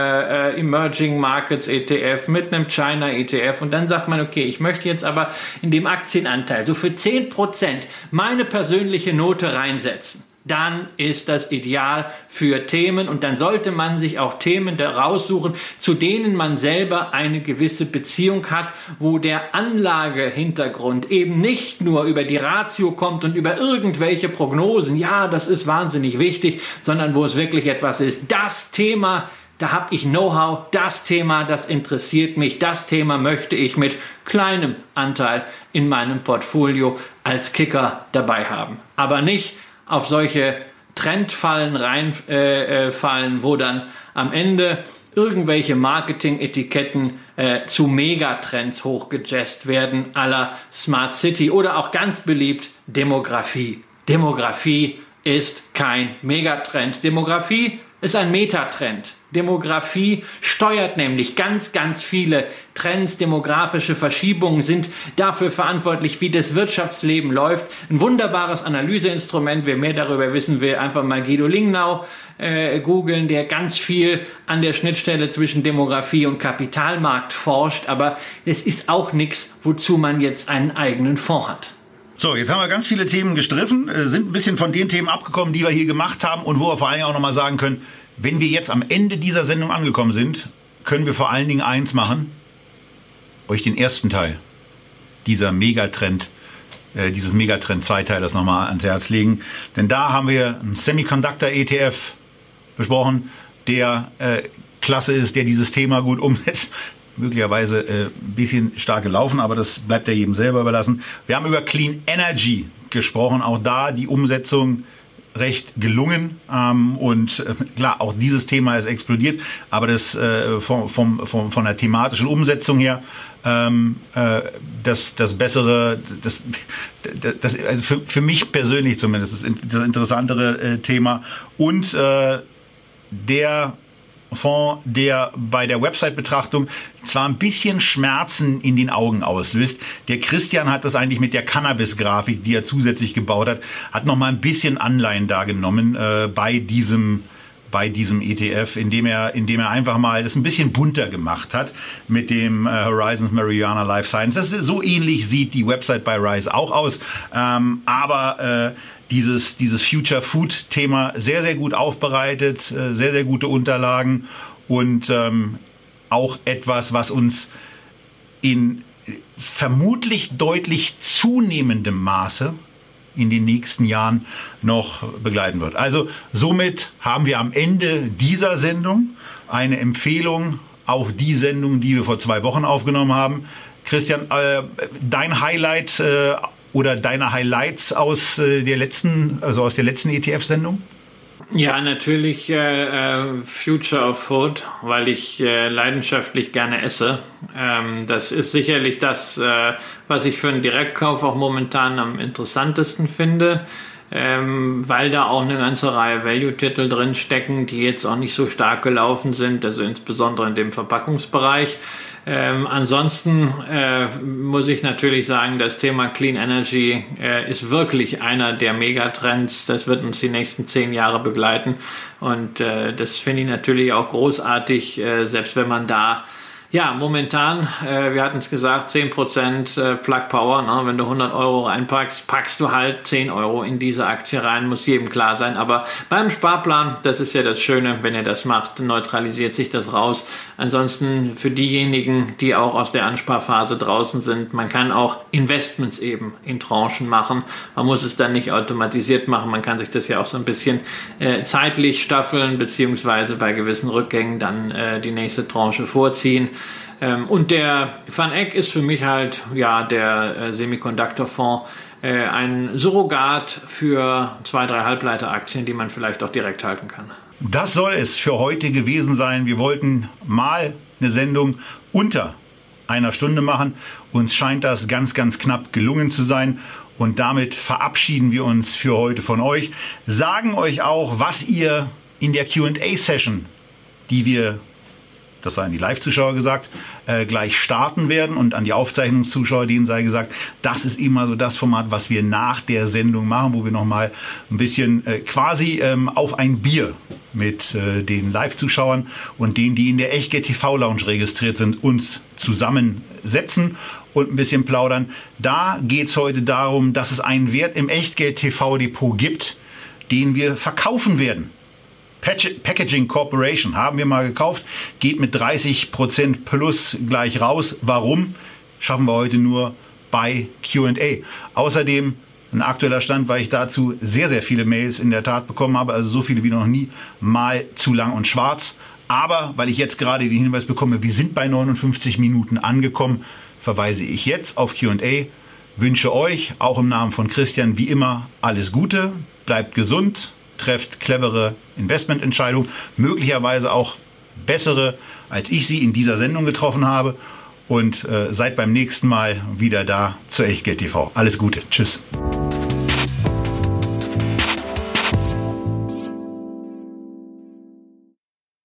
äh Emerging Markets ETF, mit einem China ETF und dann sagt man, okay, ich möchte jetzt aber in dem Aktienanteil so für 10 Prozent meine Person persönliche Note reinsetzen, dann ist das ideal für Themen und dann sollte man sich auch Themen raussuchen, zu denen man selber eine gewisse Beziehung hat, wo der Anlagehintergrund eben nicht nur über die Ratio kommt und über irgendwelche Prognosen, ja, das ist wahnsinnig wichtig, sondern wo es wirklich etwas ist, das Thema, da habe ich Know-how, das Thema, das interessiert mich, das Thema möchte ich mit kleinem Anteil in meinem Portfolio als Kicker dabei haben. Aber nicht auf solche Trendfallen reinfallen, äh, äh wo dann am Ende irgendwelche Marketing-Etiketten äh, zu Megatrends hochgejazzt werden, aller Smart City oder auch ganz beliebt Demografie. Demografie ist kein Megatrend. Demografie ist ein Metatrend. Demografie steuert nämlich ganz, ganz viele Trends, demografische Verschiebungen sind dafür verantwortlich, wie das Wirtschaftsleben läuft. Ein wunderbares Analyseinstrument. Wer mehr darüber wissen will, einfach mal Guido Lingnau äh, googeln, der ganz viel an der Schnittstelle zwischen Demografie und Kapitalmarkt forscht. Aber es ist auch nichts, wozu man jetzt einen eigenen Fonds hat. So, jetzt haben wir ganz viele Themen gestriffen, äh, sind ein bisschen von den Themen abgekommen, die wir hier gemacht haben und wo wir vor allen Dingen auch nochmal sagen können, wenn wir jetzt am Ende dieser Sendung angekommen sind, können wir vor allen Dingen eins machen, euch den ersten Teil dieser Megatrend, äh, dieses Megatrend-Zweiteilers nochmal ans Herz legen. Denn da haben wir einen Semiconductor-ETF besprochen, der äh, klasse ist, der dieses Thema gut umsetzt möglicherweise äh, ein bisschen stark gelaufen, aber das bleibt ja jedem selber überlassen. Wir haben über Clean Energy gesprochen, auch da die Umsetzung recht gelungen ähm, und äh, klar, auch dieses Thema ist explodiert, aber das äh, vom, vom, vom, von der thematischen Umsetzung her ähm, äh, das, das bessere, das, das, also für, für mich persönlich zumindest, das, das interessantere äh, Thema. Und äh, der Fonds, der bei der Website-Betrachtung zwar ein bisschen Schmerzen in den Augen auslöst. Der Christian hat das eigentlich mit der Cannabis-Grafik, die er zusätzlich gebaut hat, hat noch mal ein bisschen Anleihen da genommen äh, bei diesem bei diesem ETF, indem er, indem er einfach mal das ein bisschen bunter gemacht hat mit dem äh, Horizons Mariana Life Science. Das ist, so ähnlich sieht die Website bei Rise auch aus, ähm, aber äh, dieses, dieses Future Food Thema sehr, sehr gut aufbereitet, äh, sehr, sehr gute Unterlagen und ähm, auch etwas, was uns in vermutlich deutlich zunehmendem Maße in den nächsten Jahren noch begleiten wird. Also somit haben wir am Ende dieser Sendung eine Empfehlung auf die Sendung, die wir vor zwei Wochen aufgenommen haben. Christian, äh, dein Highlight äh, oder deine Highlights aus äh, der letzten, also aus der letzten ETF-Sendung? Ja, natürlich äh, äh, Future of Food, weil ich äh, leidenschaftlich gerne esse. Ähm, das ist sicherlich das, äh, was ich für einen Direktkauf auch momentan am interessantesten finde, ähm, weil da auch eine ganze Reihe Value-Titel drin stecken, die jetzt auch nicht so stark gelaufen sind, also insbesondere in dem Verpackungsbereich. Ähm, ansonsten äh, muss ich natürlich sagen, das Thema Clean Energy äh, ist wirklich einer der Megatrends. Das wird uns die nächsten zehn Jahre begleiten. Und äh, das finde ich natürlich auch großartig, äh, selbst wenn man da ja, momentan, äh, wir hatten es gesagt, 10% äh, Plug Power. Ne? Wenn du 100 Euro reinpackst, packst du halt 10 Euro in diese Aktie rein, muss jedem klar sein. Aber beim Sparplan, das ist ja das Schöne, wenn ihr das macht, neutralisiert sich das raus. Ansonsten für diejenigen, die auch aus der Ansparphase draußen sind, man kann auch Investments eben in Tranchen machen. Man muss es dann nicht automatisiert machen. Man kann sich das ja auch so ein bisschen äh, zeitlich staffeln, beziehungsweise bei gewissen Rückgängen dann äh, die nächste Tranche vorziehen. Ähm, und der Van Eck ist für mich halt ja der äh, Semiconductor-Fonds äh, ein Surrogat für zwei, drei Halbleiteraktien, die man vielleicht auch direkt halten kann. Das soll es für heute gewesen sein. Wir wollten mal eine Sendung unter einer Stunde machen. Uns scheint das ganz, ganz knapp gelungen zu sein. Und damit verabschieden wir uns für heute von euch. Sagen euch auch, was ihr in der QA-Session, die wir das sei an die Live-Zuschauer gesagt, äh, gleich starten werden und an die Aufzeichnungszuschauer, denen sei gesagt, das ist immer so das Format, was wir nach der Sendung machen, wo wir nochmal ein bisschen äh, quasi ähm, auf ein Bier mit äh, den Live-Zuschauern und denen, die in der Echtgeld TV Lounge registriert sind, uns zusammensetzen und ein bisschen plaudern. Da geht es heute darum, dass es einen Wert im Echtgeld TV Depot gibt, den wir verkaufen werden. Packaging Corporation haben wir mal gekauft, geht mit 30% plus gleich raus. Warum? Schaffen wir heute nur bei QA. Außerdem ein aktueller Stand, weil ich dazu sehr, sehr viele Mails in der Tat bekommen habe, also so viele wie noch nie, mal zu lang und schwarz. Aber weil ich jetzt gerade den Hinweis bekomme, wir sind bei 59 Minuten angekommen, verweise ich jetzt auf QA. Wünsche euch, auch im Namen von Christian, wie immer alles Gute, bleibt gesund, trefft clevere Investmententscheidungen, möglicherweise auch bessere, als ich sie in dieser Sendung getroffen habe. Und äh, seid beim nächsten Mal wieder da zur Echtgeld TV. Alles Gute. Tschüss.